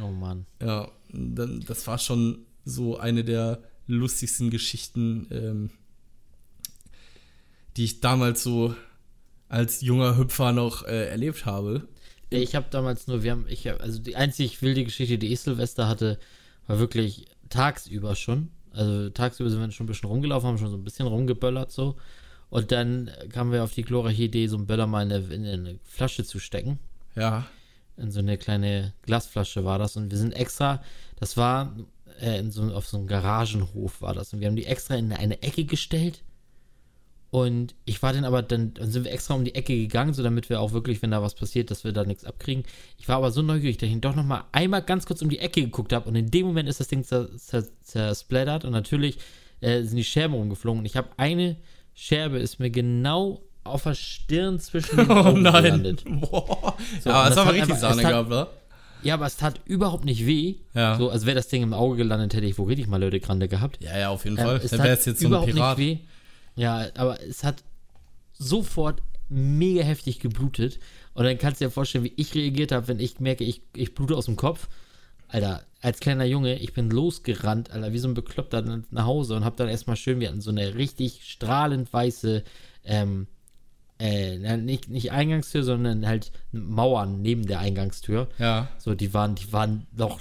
Oh Mann. Ja, dann, das war schon so eine der lustigsten Geschichten, ähm, die ich damals so als junger Hüpfer noch äh, erlebt habe. Ich habe damals nur, wir haben, ich hab, also die einzig wilde Geschichte, die ich Silvester hatte, war wirklich tagsüber schon. Also tagsüber sind wir schon ein bisschen rumgelaufen, haben schon so ein bisschen rumgeböllert so. Und dann kamen wir auf die glorreiche Idee, so einen Böller mal in eine, in eine Flasche zu stecken. Ja. In so eine kleine Glasflasche war das. Und wir sind extra, das war äh, in so, auf so einem Garagenhof war das. Und wir haben die extra in eine Ecke gestellt. Und ich war dann aber, dann, dann sind wir extra um die Ecke gegangen, so damit wir auch wirklich, wenn da was passiert, dass wir da nichts abkriegen. Ich war aber so neugierig, dass ich doch noch mal einmal ganz kurz um die Ecke geguckt habe. Und in dem Moment ist das Ding zersplattert. Und natürlich äh, sind die Scherben rumgeflogen. Und ich habe eine Scherbe, ist mir genau auf der Stirn zwischen den Oh Augen nein. gelandet. Boah. So, ja, das hat richtig einfach- Sahne hat- gehabt, oder? Ja, aber es tat überhaupt nicht weh. Ja. So, als wäre das Ding im Auge gelandet, hätte ich wohl richtig mal Leute Grande gehabt. Ja, ja, auf jeden Ähm, Fall. es Dann tat wäre jetzt so ein überhaupt Pirat. nicht weh. Ja, aber es hat sofort mega heftig geblutet. Und dann kannst du dir vorstellen, wie ich reagiert habe, wenn ich merke, ich, ich blute aus dem Kopf. Alter, als kleiner Junge, ich bin losgerannt, Alter, wie so ein Bekloppter nach Hause und hab dann erstmal schön, wir hatten so eine richtig strahlend weiße, ähm, äh, nicht, nicht Eingangstür, sondern halt Mauern neben der Eingangstür. Ja. So, die waren, die waren noch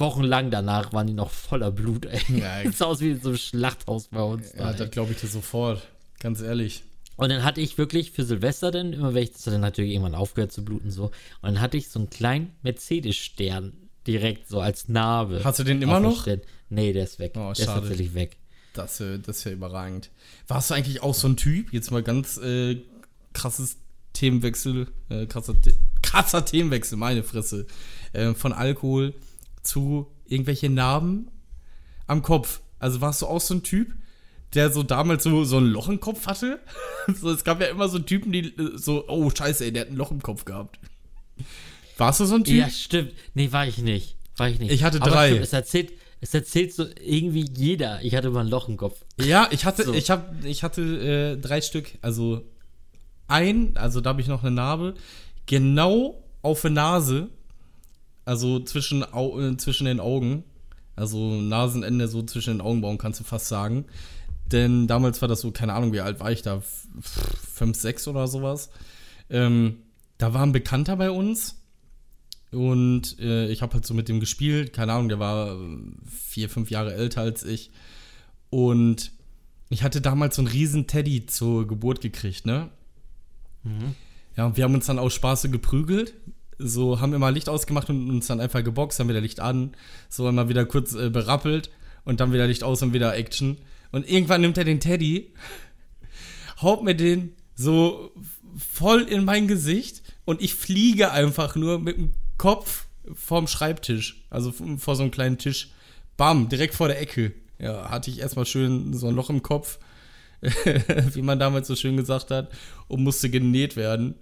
wochenlang danach waren die noch voller Blut, ey. Ja, Sieht aus wie in so einem Schlachthaus bei uns. Ja, da, das glaube ich dir sofort. Ganz ehrlich. Und dann hatte ich wirklich für Silvester dann, immer wenn ich das hat dann natürlich irgendwann aufgehört zu bluten so. Und dann hatte ich so einen kleinen Mercedes-Stern direkt so als Narbe. Hast du den immer noch? Stirn. Nee, der ist weg. Oh, der ist schade. tatsächlich weg. Das, das wäre überragend. Warst du eigentlich auch so ein Typ? Jetzt mal ganz äh, krasses Themenwechsel, äh, krasser, krasser Themenwechsel, meine Fresse. Äh, von Alkohol zu irgendwelche Narben am Kopf. Also warst du auch so ein Typ, der so damals so, so ein Loch im Kopf hatte? so, es gab ja immer so Typen, die äh, so, oh scheiße, ey, der hat ein Loch im Kopf gehabt. Warst du so ein Typ? Ja, stimmt. Nee, war ich nicht. War ich nicht. Ich hatte drei. Stimmt, es erzählt, es erzählt so irgendwie jeder. Ich hatte mal ein Loch im Kopf. Ja, ich hatte, So. ich hab, ich hatte äh, drei Stück. Also ein, also da habe ich noch eine Narbe, genau auf der Nase, also zwischen, Au äh, zwischen den Augen. Also Nasenende so zwischen den Augenbrauen kannst du fast sagen. Denn damals war das so, keine Ahnung, wie alt war ich da? Fünf, sechs oder sowas. Ähm, da war ein Bekannter bei uns. Und äh, ich habe halt so mit dem gespielt. Keine Ahnung, der war äh, vier, fünf Jahre älter als ich. Und ich hatte damals so einen riesen Teddy zur Geburt gekriegt, ne? Ja, und wir haben uns dann aus Spaß so geprügelt. So haben immer Licht ausgemacht und uns dann einfach geboxt, dann wieder Licht an. So immer wieder kurz äh, berappelt und dann wieder Licht aus und wieder Action. Und irgendwann nimmt er den Teddy, haut mir den so voll in mein Gesicht und ich fliege einfach nur mit dem Kopf vorm Schreibtisch. Also vor so einem kleinen Tisch. Bam, direkt vor der Ecke. Ja, hatte ich erstmal schön so ein Loch im Kopf, wie man damals so schön gesagt hat, und musste genäht werden.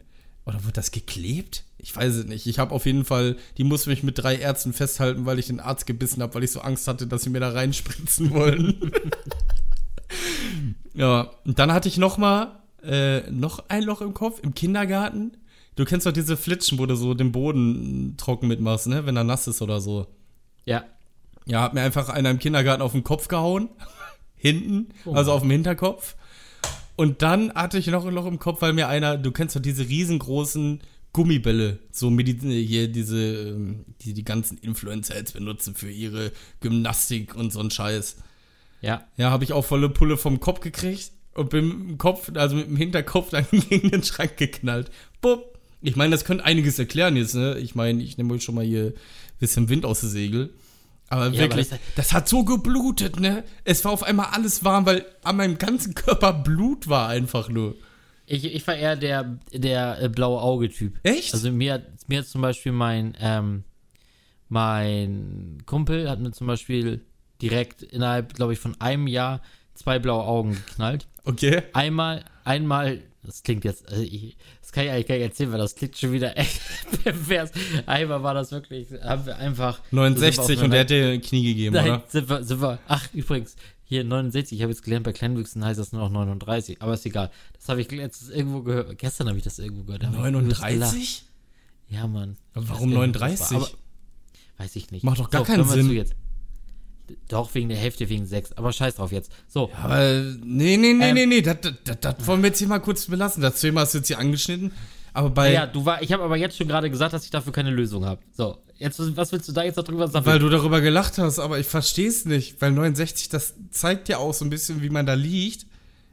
Oder wurde das geklebt? Ich weiß es nicht. Ich habe auf jeden Fall, die musste mich mit drei Ärzten festhalten, weil ich den Arzt gebissen habe, weil ich so Angst hatte, dass sie mir da reinspritzen wollen. ja, und dann hatte ich noch mal äh, noch ein Loch im Kopf im Kindergarten. Du kennst doch diese Flitschen, wo du so den Boden trocken mitmachst, ne, wenn er nass ist oder so. Ja. Ja, hat mir einfach einer im Kindergarten auf den Kopf gehauen. Hinten, Oh. also auf dem Hinterkopf. Und dann hatte ich noch ein Loch im Kopf, weil mir einer, du kennst doch diese riesengroßen Gummibälle, so Medi hier diese, ähm, die die ganzen Influencer jetzt benutzen für ihre Gymnastik und so ein Scheiß. Ja. Ja, habe ich auch volle Pulle vom Kopf gekriegt und bin mit dem Kopf, also mit dem Hinterkopf dann gegen den Schrank geknallt. Bupp. Ich meine, das könnte einiges erklären jetzt, ne? Ich meine, ich nehme euch schon mal hier ein bisschen Wind aus der Segel. Aber Ja, wirklich, aber das, das- hat so geblutet, ne? Es war auf einmal alles warm, weil an meinem ganzen Körper Blut war einfach nur. Ich, ich war eher der, der äh, blaue Auge-Typ. Echt? Also mir, hat- mir hat zum Beispiel mein, ähm, mein Kumpel hat mir zum Beispiel direkt innerhalb, glaube ich, von einem Jahr zwei blaue Augen geknallt. Okay. Einmal, einmal, das klingt jetzt, also ich, das kann ich eigentlich gar nicht erzählen, weil das klingt schon wieder echt pervers. Einmal war das wirklich, haben wir einfach. 69 und der hat der dir Knie gegeben, Nein, oder? sind wir, sind wir, ach, übrigens, hier 69, ich habe jetzt gelernt, bei Kleinwüchsen heißt das nur noch 39, aber ist egal. Das habe ich letztens irgendwo gehört, gestern habe ich das irgendwo gehört. da hab ich übelst gelacht. 39? Ja, Mann. Aber warum Das ist 39? aber- Weiß ich nicht. Macht doch gar keinen hören wir Sinn. Jetzt. Doch, wegen der Hälfte, wegen 6. Aber scheiß drauf jetzt. So, Aber nee, nee, nee, Ähm. nee, nee, das, das, das wollen wir jetzt hier mal kurz belassen. Das Thema ist jetzt hier angeschnitten. Aber bei, ja, du war, ich habe aber jetzt schon gerade gesagt, dass ich dafür keine Lösung habe. So, jetzt, was willst du da jetzt noch drüber sagen? weil du darüber gelacht hast, aber ich verstehe es nicht. Weil 69, das zeigt ja auch so ein bisschen, wie man da liegt.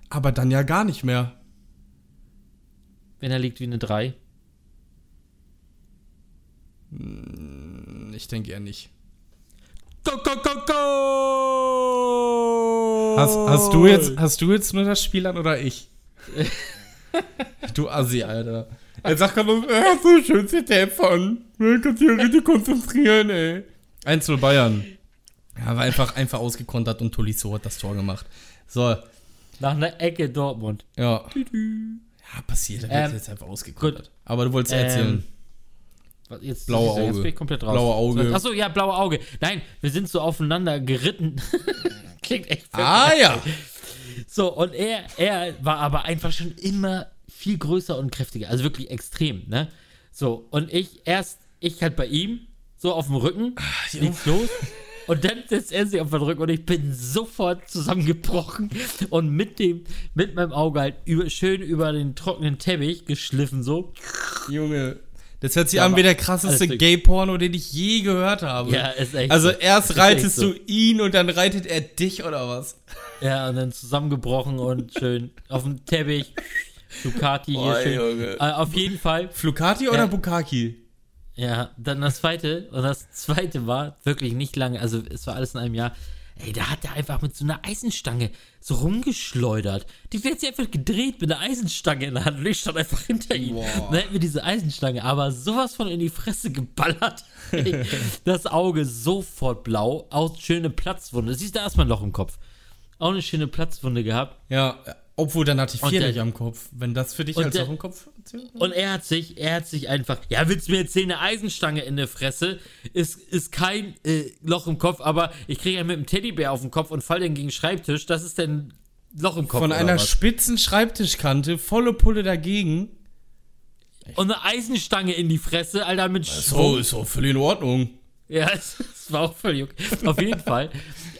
aber dann ja gar nicht mehr. Wenn er liegt wie eine 3. Ich denke eher nicht. Go, go, go, go! Hast, hast, du jetzt, hast du jetzt nur das Spiel an oder ich? du Assi, Alter. Er sagt gerade, er hat so schön ZDF an. Man kann sich ja richtig konzentrieren, ey. 1 zu Bayern. Ja, war einfach, einfach ausgekontert und Tolisso hat das Tor gemacht. So, Nach einer Ecke Dortmund. ja. Ja, passiert, er wird Ähm, jetzt einfach ausgekontert. Aber du wolltest erzählen. Ähm, Was, Jetzt, Blaue Jetzt Auge. bin ich komplett raus. Blaue Auge. Achso, ja, blaue Auge. Nein, wir sind so aufeinander geritten. Klingt echt ah ja. So, und er, er war aber einfach schon immer viel größer und kräftiger. Also wirklich extrem, ne? So, und ich erst, ich halt bei ihm, so auf dem Rücken, nichts los. Und dann setzt er sich auf den Rücken und ich bin sofort zusammengebrochen und mit dem, mit meinem Auge halt über, schön über den trockenen Teppich geschliffen, so. Junge. Das hört sich Ja, an wie der krasseste. Gay-Porno, den ich je gehört habe. Ja, ist echt. Also so. erst reitest so. du ihn und dann reitet er dich oder was? Ja, und dann zusammengebrochen und schön auf dem Teppich. Ducati hier Boah, schön. Junge. Äh, auf jeden Fall. Flukati oder Ja. Bukaki? Ja, dann das zweite. Und das zweite war wirklich nicht lange, also es war alles in einem Jahr. Ey, da hat er einfach mit so einer Eisenstange so rumgeschleudert. Die wird sich einfach gedreht mit einer Eisenstange in der Hand und ich stand einfach hinter ihm. Und dann hat mir diese Eisenstange aber sowas von in die Fresse geballert. Ey, das Auge sofort blau, aus schöne Platzwunde. Siehst du erstmal ein Loch im Kopf. Auch eine schöne Platzwunde gehabt. Ja, obwohl dann hatte ich vier der- nicht am Kopf. Wenn das für dich als der- Loch im Kopf zählt. Und er hat sich, er hat sich einfach, ja, willst du mir erzählen, eine Eisenstange in der Fresse ist, ist kein äh, Loch im Kopf, aber ich kriege ja mit einem Teddybär auf den Kopf und fall dann gegen den Schreibtisch, das ist denn Loch im Kopf. Von einer was? spitzen Schreibtischkante, volle Pulle dagegen. Und eine Eisenstange in die Fresse, Alter, mit So, Schwung. ist doch völlig in Ordnung. Ja, es, war auch völlig okay. Auf jeden Fall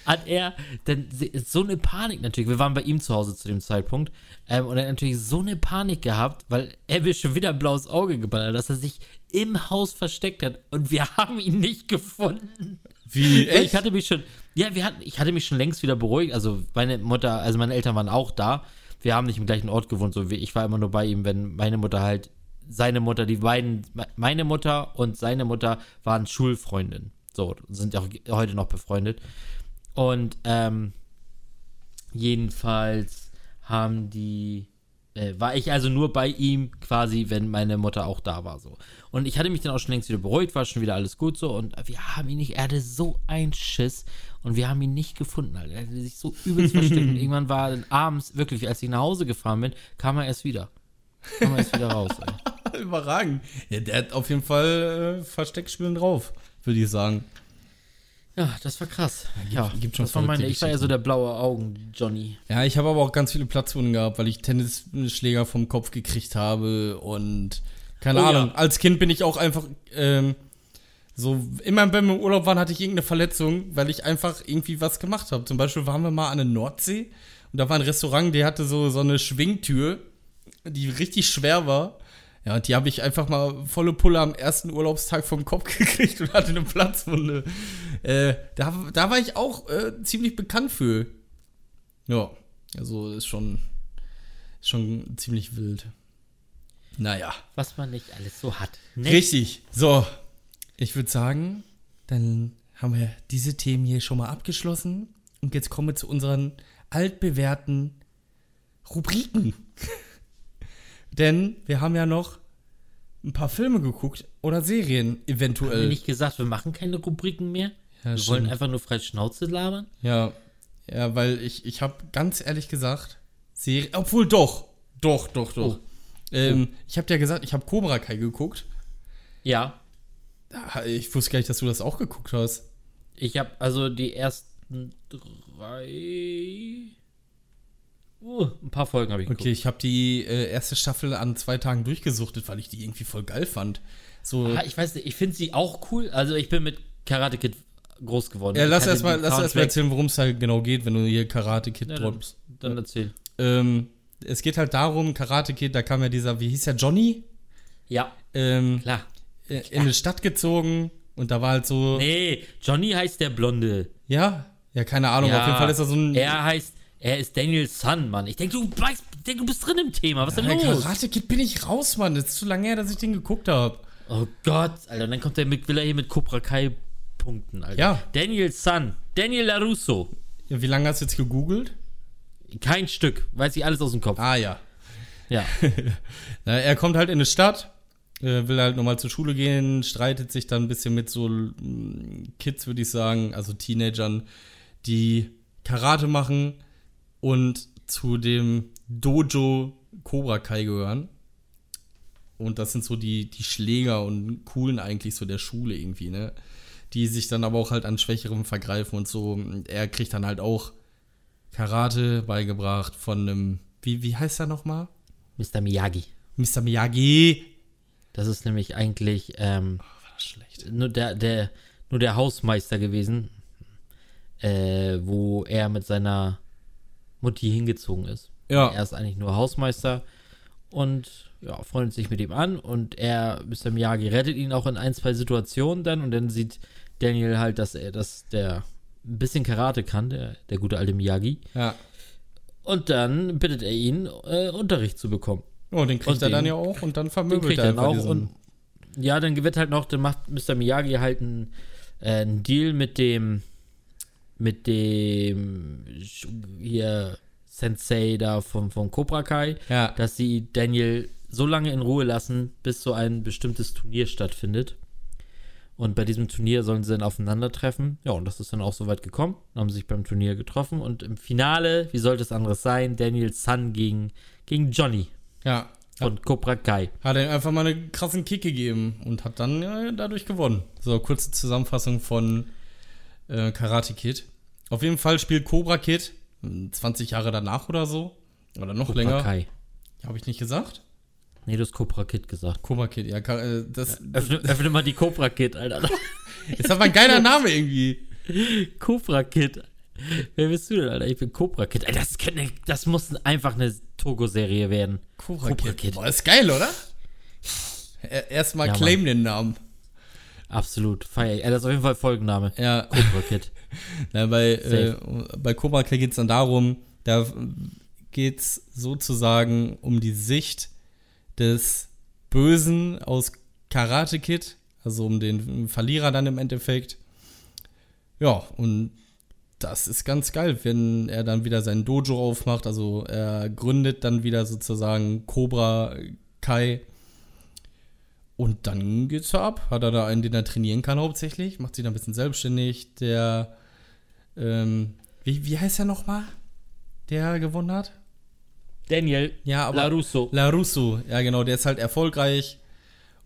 hat er dann so eine Panik natürlich. Wir waren bei ihm zu Hause zu dem Zeitpunkt. Ähm, und er hat natürlich so eine Panik gehabt, weil er mir schon wieder ein blaues Auge geballert hat, dass er sich im Haus versteckt hat. Und wir haben ihn nicht gefunden. Wie, Weil Ich hatte mich schon, ja, wir hatten, ich hatte mich schon längst wieder beruhigt. Also meine Mutter, also meine Eltern waren auch da. Wir haben nicht im gleichen Ort gewohnt, so wie ich war immer nur bei ihm, wenn meine Mutter halt, seine Mutter, die beiden, me- meine Mutter und seine Mutter waren Schulfreundinnen. So, sind ja auch heute noch befreundet. Und ähm, jedenfalls haben die, äh, war ich also nur bei ihm quasi, wenn meine Mutter auch da war so. Und ich hatte mich dann auch schon längst wieder beruhigt, war schon wieder alles gut so und wir haben ihn nicht, er hatte so einen Schiss und wir haben ihn nicht gefunden, Alter. Er hatte sich so übelst versteckt und irgendwann war dann abends, wirklich, als ich nach Hause gefahren bin, kam er erst wieder. Kam er erst wieder raus, ey. Überragend. Ja, der hat auf jeden Fall äh, Versteckspielen drauf, würde ich sagen. Ja, das war krass. Ja, gibt schon das war meine, ich war ja so der blaue Augen-Johnny. Ja, ich habe aber auch ganz viele Platzwunden gehabt, weil ich Tennisschläger vom Kopf gekriegt habe und keine Oh ja. Ahnung. Als Kind bin ich auch einfach ähm, so, immer wenn wir im Urlaub waren, hatte ich irgendeine Verletzung, weil ich einfach irgendwie was gemacht habe. Zum Beispiel waren wir mal an der Nordsee und da war ein Restaurant, der hatte so, so eine Schwingtür, die richtig schwer war. Ja, und die habe ich einfach mal volle Pulle am ersten Urlaubstag vom Kopf gekriegt und hatte eine Platzwunde. Äh, da, da war ich auch äh, ziemlich bekannt für. Ja, also ist schon, ist schon ziemlich wild. Naja, Was man nicht alles so hat. Ne? richtig. So, ich würde sagen, dann haben wir diese Themen hier schon mal abgeschlossen. Und jetzt kommen wir zu unseren altbewährten Rubriken. Denn wir haben ja noch ein paar Filme geguckt oder Serien Haben wir eventuell. nicht gesagt, wir machen keine Rubriken mehr? Ja, wir stimmt. wollen einfach nur frei Schnauze labern? Ja, ja, weil ich, ich habe ganz ehrlich gesagt, Serie, obwohl doch, doch, doch, doch. Oh. Ähm, Ich habe dir gesagt, ich habe Cobra Kai geguckt. Ja. Ich wusste gar nicht, dass du das auch geguckt hast. Ich habe also die ersten drei. Uh, ein paar Folgen habe ich Okay, ich habe die äh, erste Staffel an zwei Tagen durchgesuchtet, weil ich die irgendwie voll geil fand. So, Ah, ich weiß nicht, ich finde sie auch cool. Also ich bin mit Karate Kid groß geworden. ja, lass erstmal lass erst mal erzählen, worum es halt genau geht, wenn du hier Karate Kid Ja, dann, droppst. dann erzähl. Ähm, es geht halt darum, Karate Kid, da kam ja dieser, wie hieß der, Johnny? Ja, Ähm, klar. äh, in eine Stadt gezogen und da war halt so. Nee, Johnny heißt der Blonde. Ja? Ja, keine Ahnung. ja, Auf jeden Fall ist er so ein. Er heißt, Er ist Daniel Sun, Mann. Ich denke, du weißt, denk, du bist drin im Thema. Was ist denn los? Karate Kid bin ich raus, Mann. Das ist zu lange her, dass ich den geguckt habe. Oh Gott, Alter. Dann kommt der mit, will er hier mit Cobra Kai punkten, Alter. Ja. Daniel Sun. Daniel LaRusso. Ja, wie lange hast du jetzt gegoogelt? Kein Stück. Weiß ich alles aus dem Kopf. Ah ja. Ja. Na, er kommt halt in eine Stadt, äh, will halt nochmal zur Schule gehen, streitet sich dann ein bisschen mit so mm, Kids, würde ich sagen, also Teenagern, die Karate machen und zu dem Dojo Cobra Kai gehören. Und das sind so die, die Schläger und Coolen eigentlich so der Schule irgendwie, ne? Die sich dann aber auch halt an Schwächerem vergreifen und so. Und er kriegt dann halt auch Karate beigebracht von einem, wie, wie heißt er nochmal? Mr. Miyagi. Mr. Miyagi. Das ist nämlich eigentlich ähm, War das schlecht. nur, der, der, nur der Hausmeister gewesen, äh, wo er mit seiner Mutti hingezogen ist. Ja. Er ist eigentlich nur Hausmeister und ja, freundet sich mit ihm an und er, Mr. Miyagi, rettet ihn auch in ein, zwei Situationen dann und dann sieht Daniel halt, dass er, dass der ein bisschen Karate kann, der, der gute alte Miyagi. Ja. Und dann bittet er ihn, äh, Unterricht zu bekommen. Oh, den kriegt Und er dann den- ja auch und dann Den vermöbelt er dann auch und ja, dann wird halt noch, dann macht Mr. Miyagi halt einen, äh, einen Deal mit dem mit dem hier Sensei da vom, vom Cobra Kai, ja. dass sie Daniel so lange in Ruhe lassen, bis so ein bestimmtes Turnier stattfindet. Und bei diesem Turnier sollen sie dann aufeinandertreffen. Ja, und das ist dann auch soweit gekommen. Dann haben sie sich beim Turnier getroffen. Und im Finale, wie sollte es anderes sein, Daniel Sun gegen, gegen Johnny ja. von Cobra Kai. Hat er ihm einfach mal einen krassen Kick gegeben und hat dann ja, dadurch gewonnen. So, kurze Zusammenfassung von äh, Karate Kid. Auf jeden Fall spielt Cobra Kid hm, 20 Jahre danach oder so. Oder noch Cobra länger. Kai. Habe ich nicht gesagt? Nee, du hast Cobra Kid gesagt. Cobra Kid, ja. Äh, Das Öffne, öffne mal die Cobra Kid, Alter. ist aber ein geiler Name irgendwie. Cobra Kid. Wer bist du denn, Alter? Ich bin Cobra Kid. Alter, das, könnte, das muss einfach eine Togo-Serie werden. Cobra, Cobra Kid. Kid. Boah, ist geil, oder? Er- Erstmal Ja, Mann. claim den Namen. Absolut. Feier. ich. Das ist auf jeden Fall Folgenname. Ja. Cobra Kid. Ja, bei, äh, bei Cobra Kai geht es dann darum, da geht es sozusagen um die Sicht des Bösen aus Karate Kid, also um den Verlierer dann im Endeffekt. Ja, und das ist ganz geil, wenn er dann wieder sein Dojo aufmacht, also er gründet dann wieder sozusagen Cobra Kai. Und dann geht's da ab. Hat er da einen, den er trainieren kann hauptsächlich, macht sich da ein bisschen selbstständig. Der ähm, wie, wie heißt er nochmal? Der gewonnen hat? Daniel Ja, aber. LaRusso. LaRusso, ja genau, der ist halt erfolgreich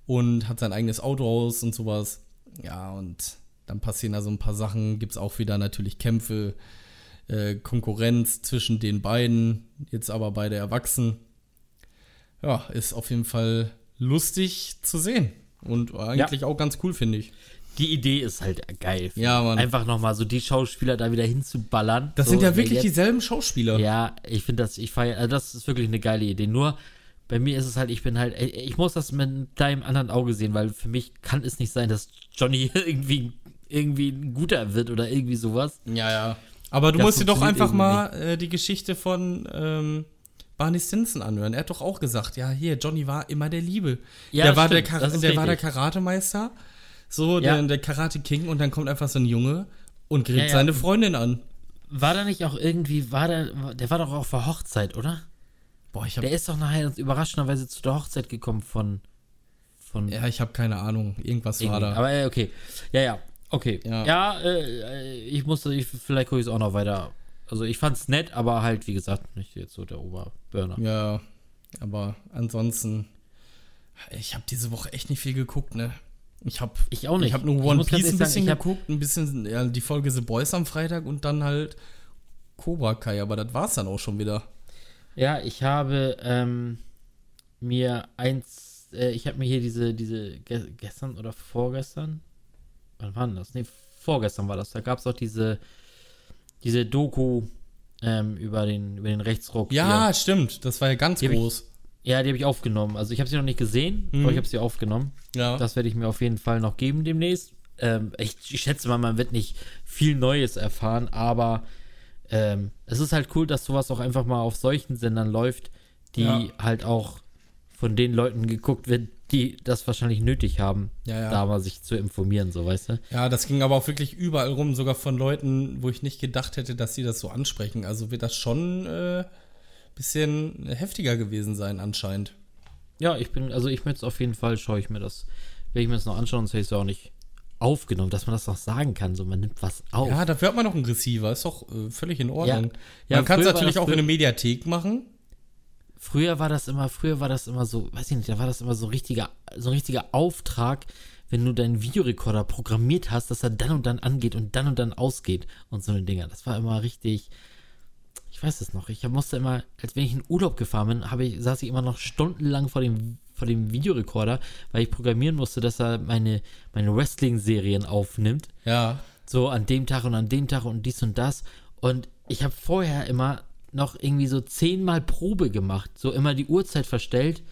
und hat sein eigenes Auto aus und sowas. Ja, und dann passieren da so ein paar Sachen. Gibt es auch wieder natürlich Kämpfe, äh, Konkurrenz zwischen den beiden, jetzt aber beide erwachsen. Ja, ist auf jeden Fall lustig zu sehen. Und eigentlich auch ganz cool, finde ich. Die Idee ist halt geil. Ja, Mann. Einfach nochmal so die Schauspieler da wieder hinzuballern. Das so, sind ja wirklich jetzt- dieselben Schauspieler. Ja, ich finde das, ich feiere, also das ist wirklich eine geile Idee. Nur bei mir ist es halt, ich bin halt, ich muss das mit deinem anderen Auge sehen, weil für mich kann es nicht sein, dass Johnny irgendwie, irgendwie ein guter wird oder irgendwie sowas. Ja, ja. Aber du Das musst dir doch einfach mal äh, die Geschichte von ähm, Barney Stinson anhören. Er hat doch auch gesagt, ja, hier, Johnny war immer der Liebe. Ja, der war, stimmt, der, Kar der war der. Karatemeister, so Ja. der, der Karate King und dann kommt einfach so ein Junge und grillt Ja, ja. seine Freundin an. War da nicht auch irgendwie, war der, der war doch auf der Hochzeit, oder? Boah, ich hab, Der ist doch nachher überraschenderweise zu der Hochzeit gekommen von, von ja, ich habe keine Ahnung. Irgendwas war irgendwie. da. Aber äh, okay. Ja, ja. Okay. Ja. Ja, äh, ich musste, ich, vielleicht gucke ich es auch noch weiter. Also ich fand's nett, aber halt, wie gesagt, nicht jetzt so der Oberburner. ja, aber ansonsten, ich habe diese Woche echt nicht viel geguckt, ne? Ich habe Ich auch nicht. Ich habe nur One Piece ein sagen, bisschen hab- geguckt, ein bisschen ja, die Folge The Boys am Freitag und dann halt Cobra Kai, aber das war's dann auch schon wieder. Ja, ich habe ähm, mir eins, äh, ich habe mir hier diese, diese ge gestern oder vorgestern, wann war denn das? Nee, vorgestern war das. Da gab es auch diese, diese Doku ähm, über den, über den Rechtsruck. Ja, hier. stimmt, das war ja ganz Die hab ich- groß. Ja, die habe ich aufgenommen. Also ich habe sie noch nicht gesehen, Mhm. aber ich habe sie aufgenommen. Ja. Das werde ich mir auf jeden Fall noch geben demnächst. Ähm, ich, ich schätze mal, man wird nicht viel Neues erfahren, aber ähm, es ist halt cool, dass sowas auch einfach mal auf solchen Sendern läuft, die Ja. halt auch von den Leuten geguckt wird, die das wahrscheinlich nötig haben, Ja, ja. da mal sich zu informieren, so weißt du. Ja, das ging aber auch wirklich überall rum, sogar von Leuten, wo ich nicht gedacht hätte, dass sie das so ansprechen. Also wird das schon äh, bisschen heftiger gewesen sein anscheinend. Ja, ich bin, also ich möchte es auf jeden Fall, schaue ich mir das, werde ich mir das noch anschauen, sonst hätte ich es ja auch nicht aufgenommen, dass man das noch sagen kann, so man nimmt was auf. Ja, dafür hat man noch einen Receiver, ist doch äh, völlig in Ordnung. Ja, man kann es natürlich auch in der Mediathek machen. Früher war das immer, früher war das immer so, weiß ich nicht, da war das immer so ein richtiger, so ein richtiger Auftrag, wenn du deinen Videorekorder programmiert hast, dass er dann und dann angeht und dann und dann ausgeht und so eine Dinger. Das war immer richtig, ich weiß es noch, ich musste immer, als wenn ich in Urlaub gefahren bin, habe ich, saß ich immer noch stundenlang vor dem, vor dem Videorekorder, weil ich programmieren musste, dass er meine, meine Wrestling-Serien aufnimmt Ja. so an dem Tag und an dem Tag und dies und das. Und ich habe vorher immer noch irgendwie so zehnmal Probe gemacht, so immer die Uhrzeit verstellt,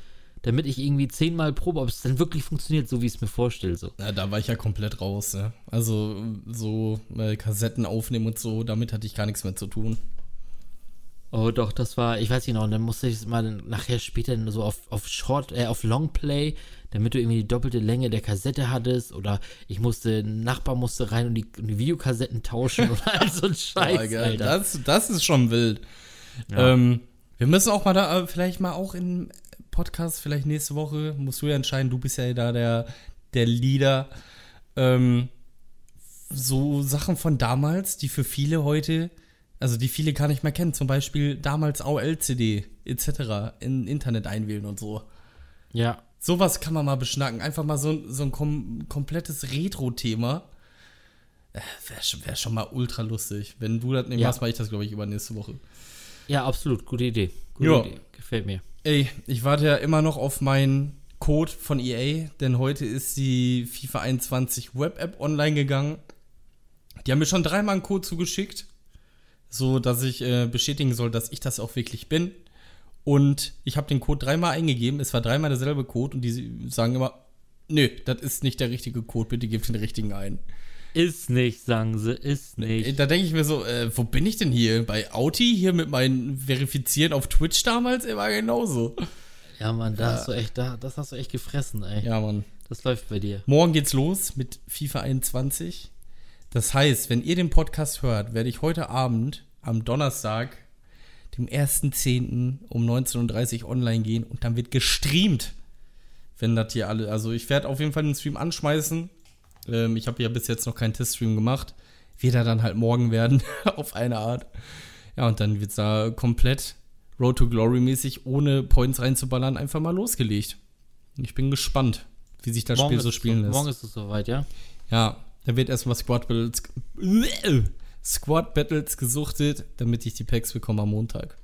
damit ich irgendwie zehnmal probe, ob es dann wirklich funktioniert, so wie ich es mir vorstelle. So. ja, da war ich ja komplett raus. Ne? Also so äh, Kassetten aufnehmen und so, damit hatte ich gar nichts mehr zu tun. Oh doch, das war, ich weiß nicht noch, und dann musste ich es mal nachher später so auf, auf Short, äh, auf Longplay, damit du irgendwie die doppelte Länge der Kassette hattest oder ich musste, ein Nachbar musste rein und die, die Videokassetten tauschen oder all so ein Scheiß, geil. Alter. Das, das ist schon wild. Ja. Ähm, wir müssen auch mal da, äh, vielleicht mal auch im Podcast, vielleicht nächste Woche, musst du ja entscheiden, du bist ja da der, der Leader. Ähm, so Sachen von damals, die für viele heute, also die viele gar nicht mehr kennen, zum Beispiel damals AOL-CD etc. in Internet einwählen und so. ja, Sowas kann man mal beschnacken. Einfach mal so, so ein kom komplettes Retro-Thema. Äh, Wäre schon, wär schon mal ultra lustig. Wenn du das nicht Ja. machst, mache ich das, glaube ich, übernächste Woche. Ja, absolut, gute Idee. Gute Ja. Idee, gefällt mir. Ey, ich warte ja immer noch auf meinen Code von EA, denn heute ist die FIFA 21 Web-App online gegangen. Die haben mir schon dreimal einen Code zugeschickt, so dass ich äh, bestätigen soll, dass ich das auch wirklich bin. Und ich habe den Code dreimal eingegeben, es war dreimal derselbe Code und die sagen immer, nö, das ist nicht der richtige Code, bitte gebt den richtigen ein. Ist nicht, sagen sie, ist nicht. Da denke ich mir so, äh, wo bin ich denn hier? Bei Auti, hier mit meinen Verifizieren auf Twitch damals, immer genauso. Ja, Mann, da hast du echt, da, das hast du echt gefressen, ey. Ja, Mann. Das läuft bei dir. Morgen geht's los mit FIFA 21. Das heißt, wenn ihr den Podcast hört, werde ich heute Abend am Donnerstag, dem 1.10. um 19.30 Uhr online gehen und dann wird gestreamt. Wenn das hier alle, also ich werde auf jeden Fall den Stream anschmeißen. Ähm, ich habe ja bis jetzt noch keinen Teststream gemacht. Wird er dann halt morgen werden, auf eine Art. Ja, und dann wird's da komplett Road to Glory mäßig, ohne Points reinzuballern, einfach mal losgelegt. Ich bin gespannt, wie sich das Spiel ist so es spielen lässt. Morgen ist es soweit, ja? Ja, da wird erstmal Squad Battles, Squad Battles gesuchtet, damit ich die Packs bekomme am Montag.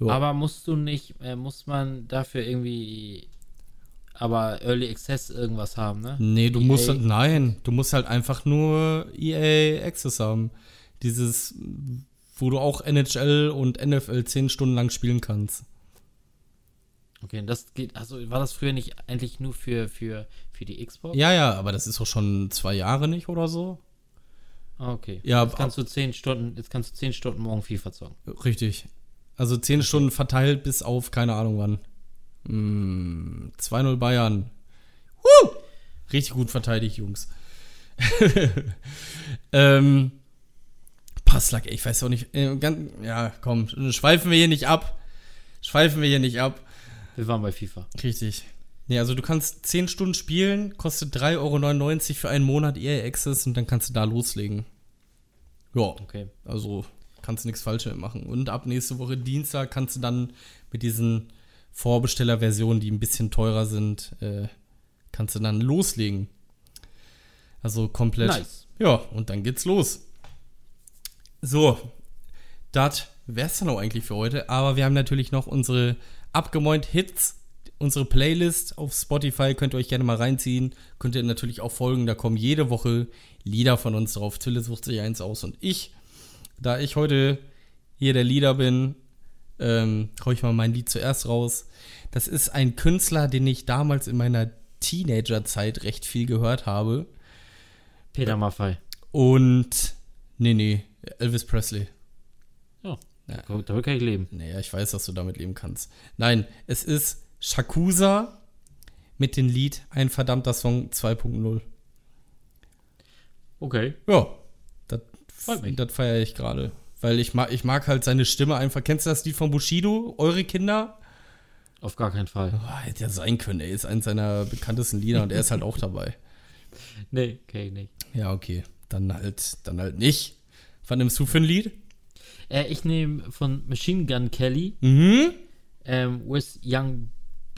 Ja. Aber musst du nicht, äh, muss man dafür irgendwie, aber Early Access irgendwas haben, ne? Nee, du EA. musst, nein, du musst halt einfach nur EA Access haben. Dieses, wo du auch NHL und NFL 10 Stunden lang spielen kannst. Okay, das geht, also war das früher nicht eigentlich nur für, für, für die Xbox? Ja, ja, aber das ist auch schon zwei Jahre nicht oder so. Ah, okay. Ja, jetzt kannst du zehn Stunden, jetzt kannst du zehn Stunden morgen FIFA zocken. Richtig. Also 10 Stunden verteilt bis auf keine Ahnung wann. Mm, 2-0 Bayern. Woo! Richtig gut verteidigt, Jungs. ähm, Passlack, ich weiß auch nicht. Äh, ganz, ja, komm, schweifen wir hier nicht ab. Schweifen wir hier nicht ab. Wir waren bei FIFA. Richtig. Nee, also du kannst 10 Stunden spielen, kostet 3,99 Euro für einen Monat EA Access und dann kannst du da loslegen. Ja, Okay. also kannst du nichts falsch mit machen. Und ab nächste Woche Dienstag kannst du dann mit diesen Vorbestellerversionen, die ein bisschen teurer sind, äh, kannst du dann loslegen. Also komplett. Nice. Ja, und dann geht's los. So, das wär's dann auch eigentlich für heute. Aber wir haben natürlich noch unsere abgemäunt Hits, unsere Playlist auf Spotify. Könnt ihr euch gerne mal reinziehen. Könnt ihr natürlich auch folgen. Da kommen jede Woche Lieder von uns drauf. Tille sucht sich eins aus und ich. Da ich heute hier der Leader bin, ähm, hau ich mal mein Lied zuerst raus. Das ist ein Künstler, den ich damals in meiner Teenagerzeit recht viel gehört habe. Peter Maffei. Und nee, nee, Elvis Presley. Ja. Damit kann ich leben. Naja, ich weiß, dass du damit leben kannst. Nein, es ist Shakusa mit dem Lied Ein verdammter Song 2.0. Okay. Ja, das, das feiere ich gerade. Weil ich mag, ich mag halt seine Stimme einfach. Kennst du das Lied von Bushido? Eure Kinder? Auf gar keinen Fall. Oh, hätte ja sein können, ey. Ist eins seiner bekanntesten Lieder und er ist halt auch dabei. Nee, okay, nicht. Ja, okay. Dann halt, dann halt nicht. Was nimmst du für ein Lied? Äh, ich nehme von Machine Gun Kelly, Mhm. ähm, with Young,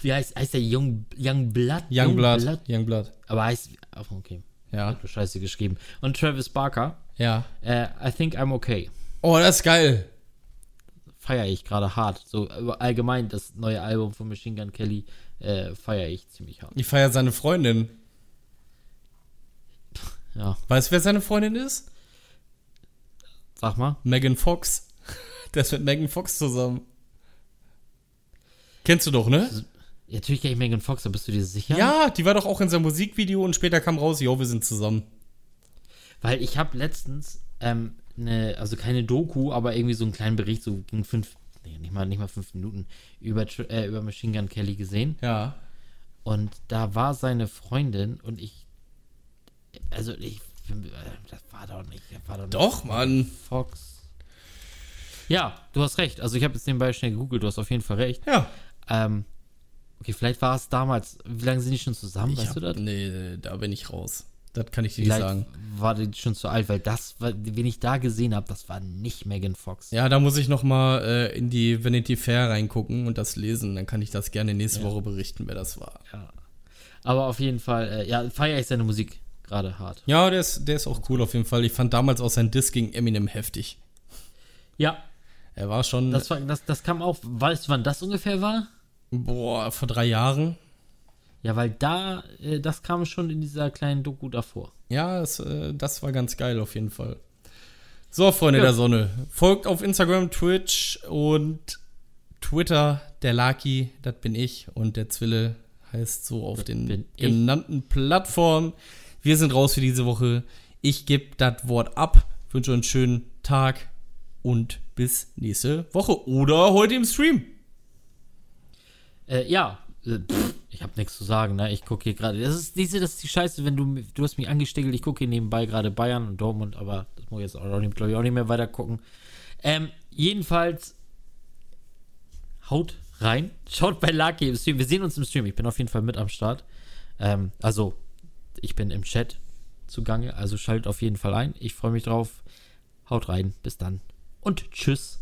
wie heißt, heißt der Young, Young Blood? Youngblood. Youngblood. Aber heißt, okay, Ja. hat scheiße geschrieben. Und Travis Barker, Ja. äh, I think I'm okay. Oh, das ist geil. Feiere ich gerade hart. So allgemein das neue Album von Machine Gun Kelly äh, feiere ich ziemlich hart. Ich feiere seine Freundin. Ja, Weißt du, wer seine Freundin ist? sag mal. Megan Fox. Der ist mit Megan Fox zusammen. Kennst du doch, ne? Ja, natürlich kenne ich Megan Fox, aber bist du dir sicher? Ja, die war doch auch in seinem Musikvideo und später kam raus, jo, wir sind zusammen. Weil ich habe letztens ähm, eine, also keine Doku, aber irgendwie so einen kleinen Bericht, so ging fünf, nee, nicht mal, nicht mal fünf Minuten, über, äh, über Machine Gun Kelly gesehen. Ja. Und da war seine Freundin und ich, also ich, äh, das war doch nicht, das war doch nicht Doch, Mann. Fox. Ja, du hast recht. Also ich habe jetzt nebenbei schnell gegoogelt, du hast auf jeden Fall recht. Ja. Ähm, okay, vielleicht war es damals, wie lange sind die schon zusammen, Ich weißt hab, du das? nee, da bin ich raus. Das kann ich dir nicht Vielleicht sagen. war die schon zu alt, weil das, wen ich da gesehen habe, das war nicht Megan Fox. Ja, da muss ich noch mal äh, in die Vanity Fair reingucken und das lesen. Dann kann ich das gerne nächste Woche berichten, wer das war. Ja. Aber auf jeden Fall, äh, ja, feiere ich seine Musik gerade hart. Ja, der ist, der ist auch cool auf jeden Fall. Ich fand damals auch sein Diss gegen Eminem heftig. Ja, Er war schon, das, war, das, das kam auch, weißt du, wann das ungefähr war? boah, vor drei Jahren. Ja, weil da, äh, das kam schon in dieser kleinen Doku davor. Ja, das, äh, das war ganz geil auf jeden Fall. So, Freunde Ja. der Sonne. Folgt auf Instagram, Twitch und Twitter. Der Laki, das bin ich. Und der Zwille heißt so auf Das den genannten Plattformen. Wir sind raus für diese Woche. Ich gebe das Wort ab. Wünsche euch einen schönen Tag und bis nächste Woche. Oder heute im Stream. Äh, ja, äh, pff, ich habe nichts zu sagen, ne? Ich gucke hier gerade. Das ist diese, das ist die Scheiße, wenn du du hast mich angestiegelt, ich gucke hier nebenbei gerade Bayern und Dortmund, aber das muss ich jetzt auch nicht, glaube ich, auch nicht mehr weiter gucken. Ähm, jedenfalls haut rein, schaut bei Lucky im Stream. Wir sehen uns im Stream. Ich bin auf jeden Fall mit am Start. Ähm, also ich bin im Chat zugange, also schaltet auf jeden Fall ein. Ich freue mich drauf. Haut rein, bis dann und tschüss.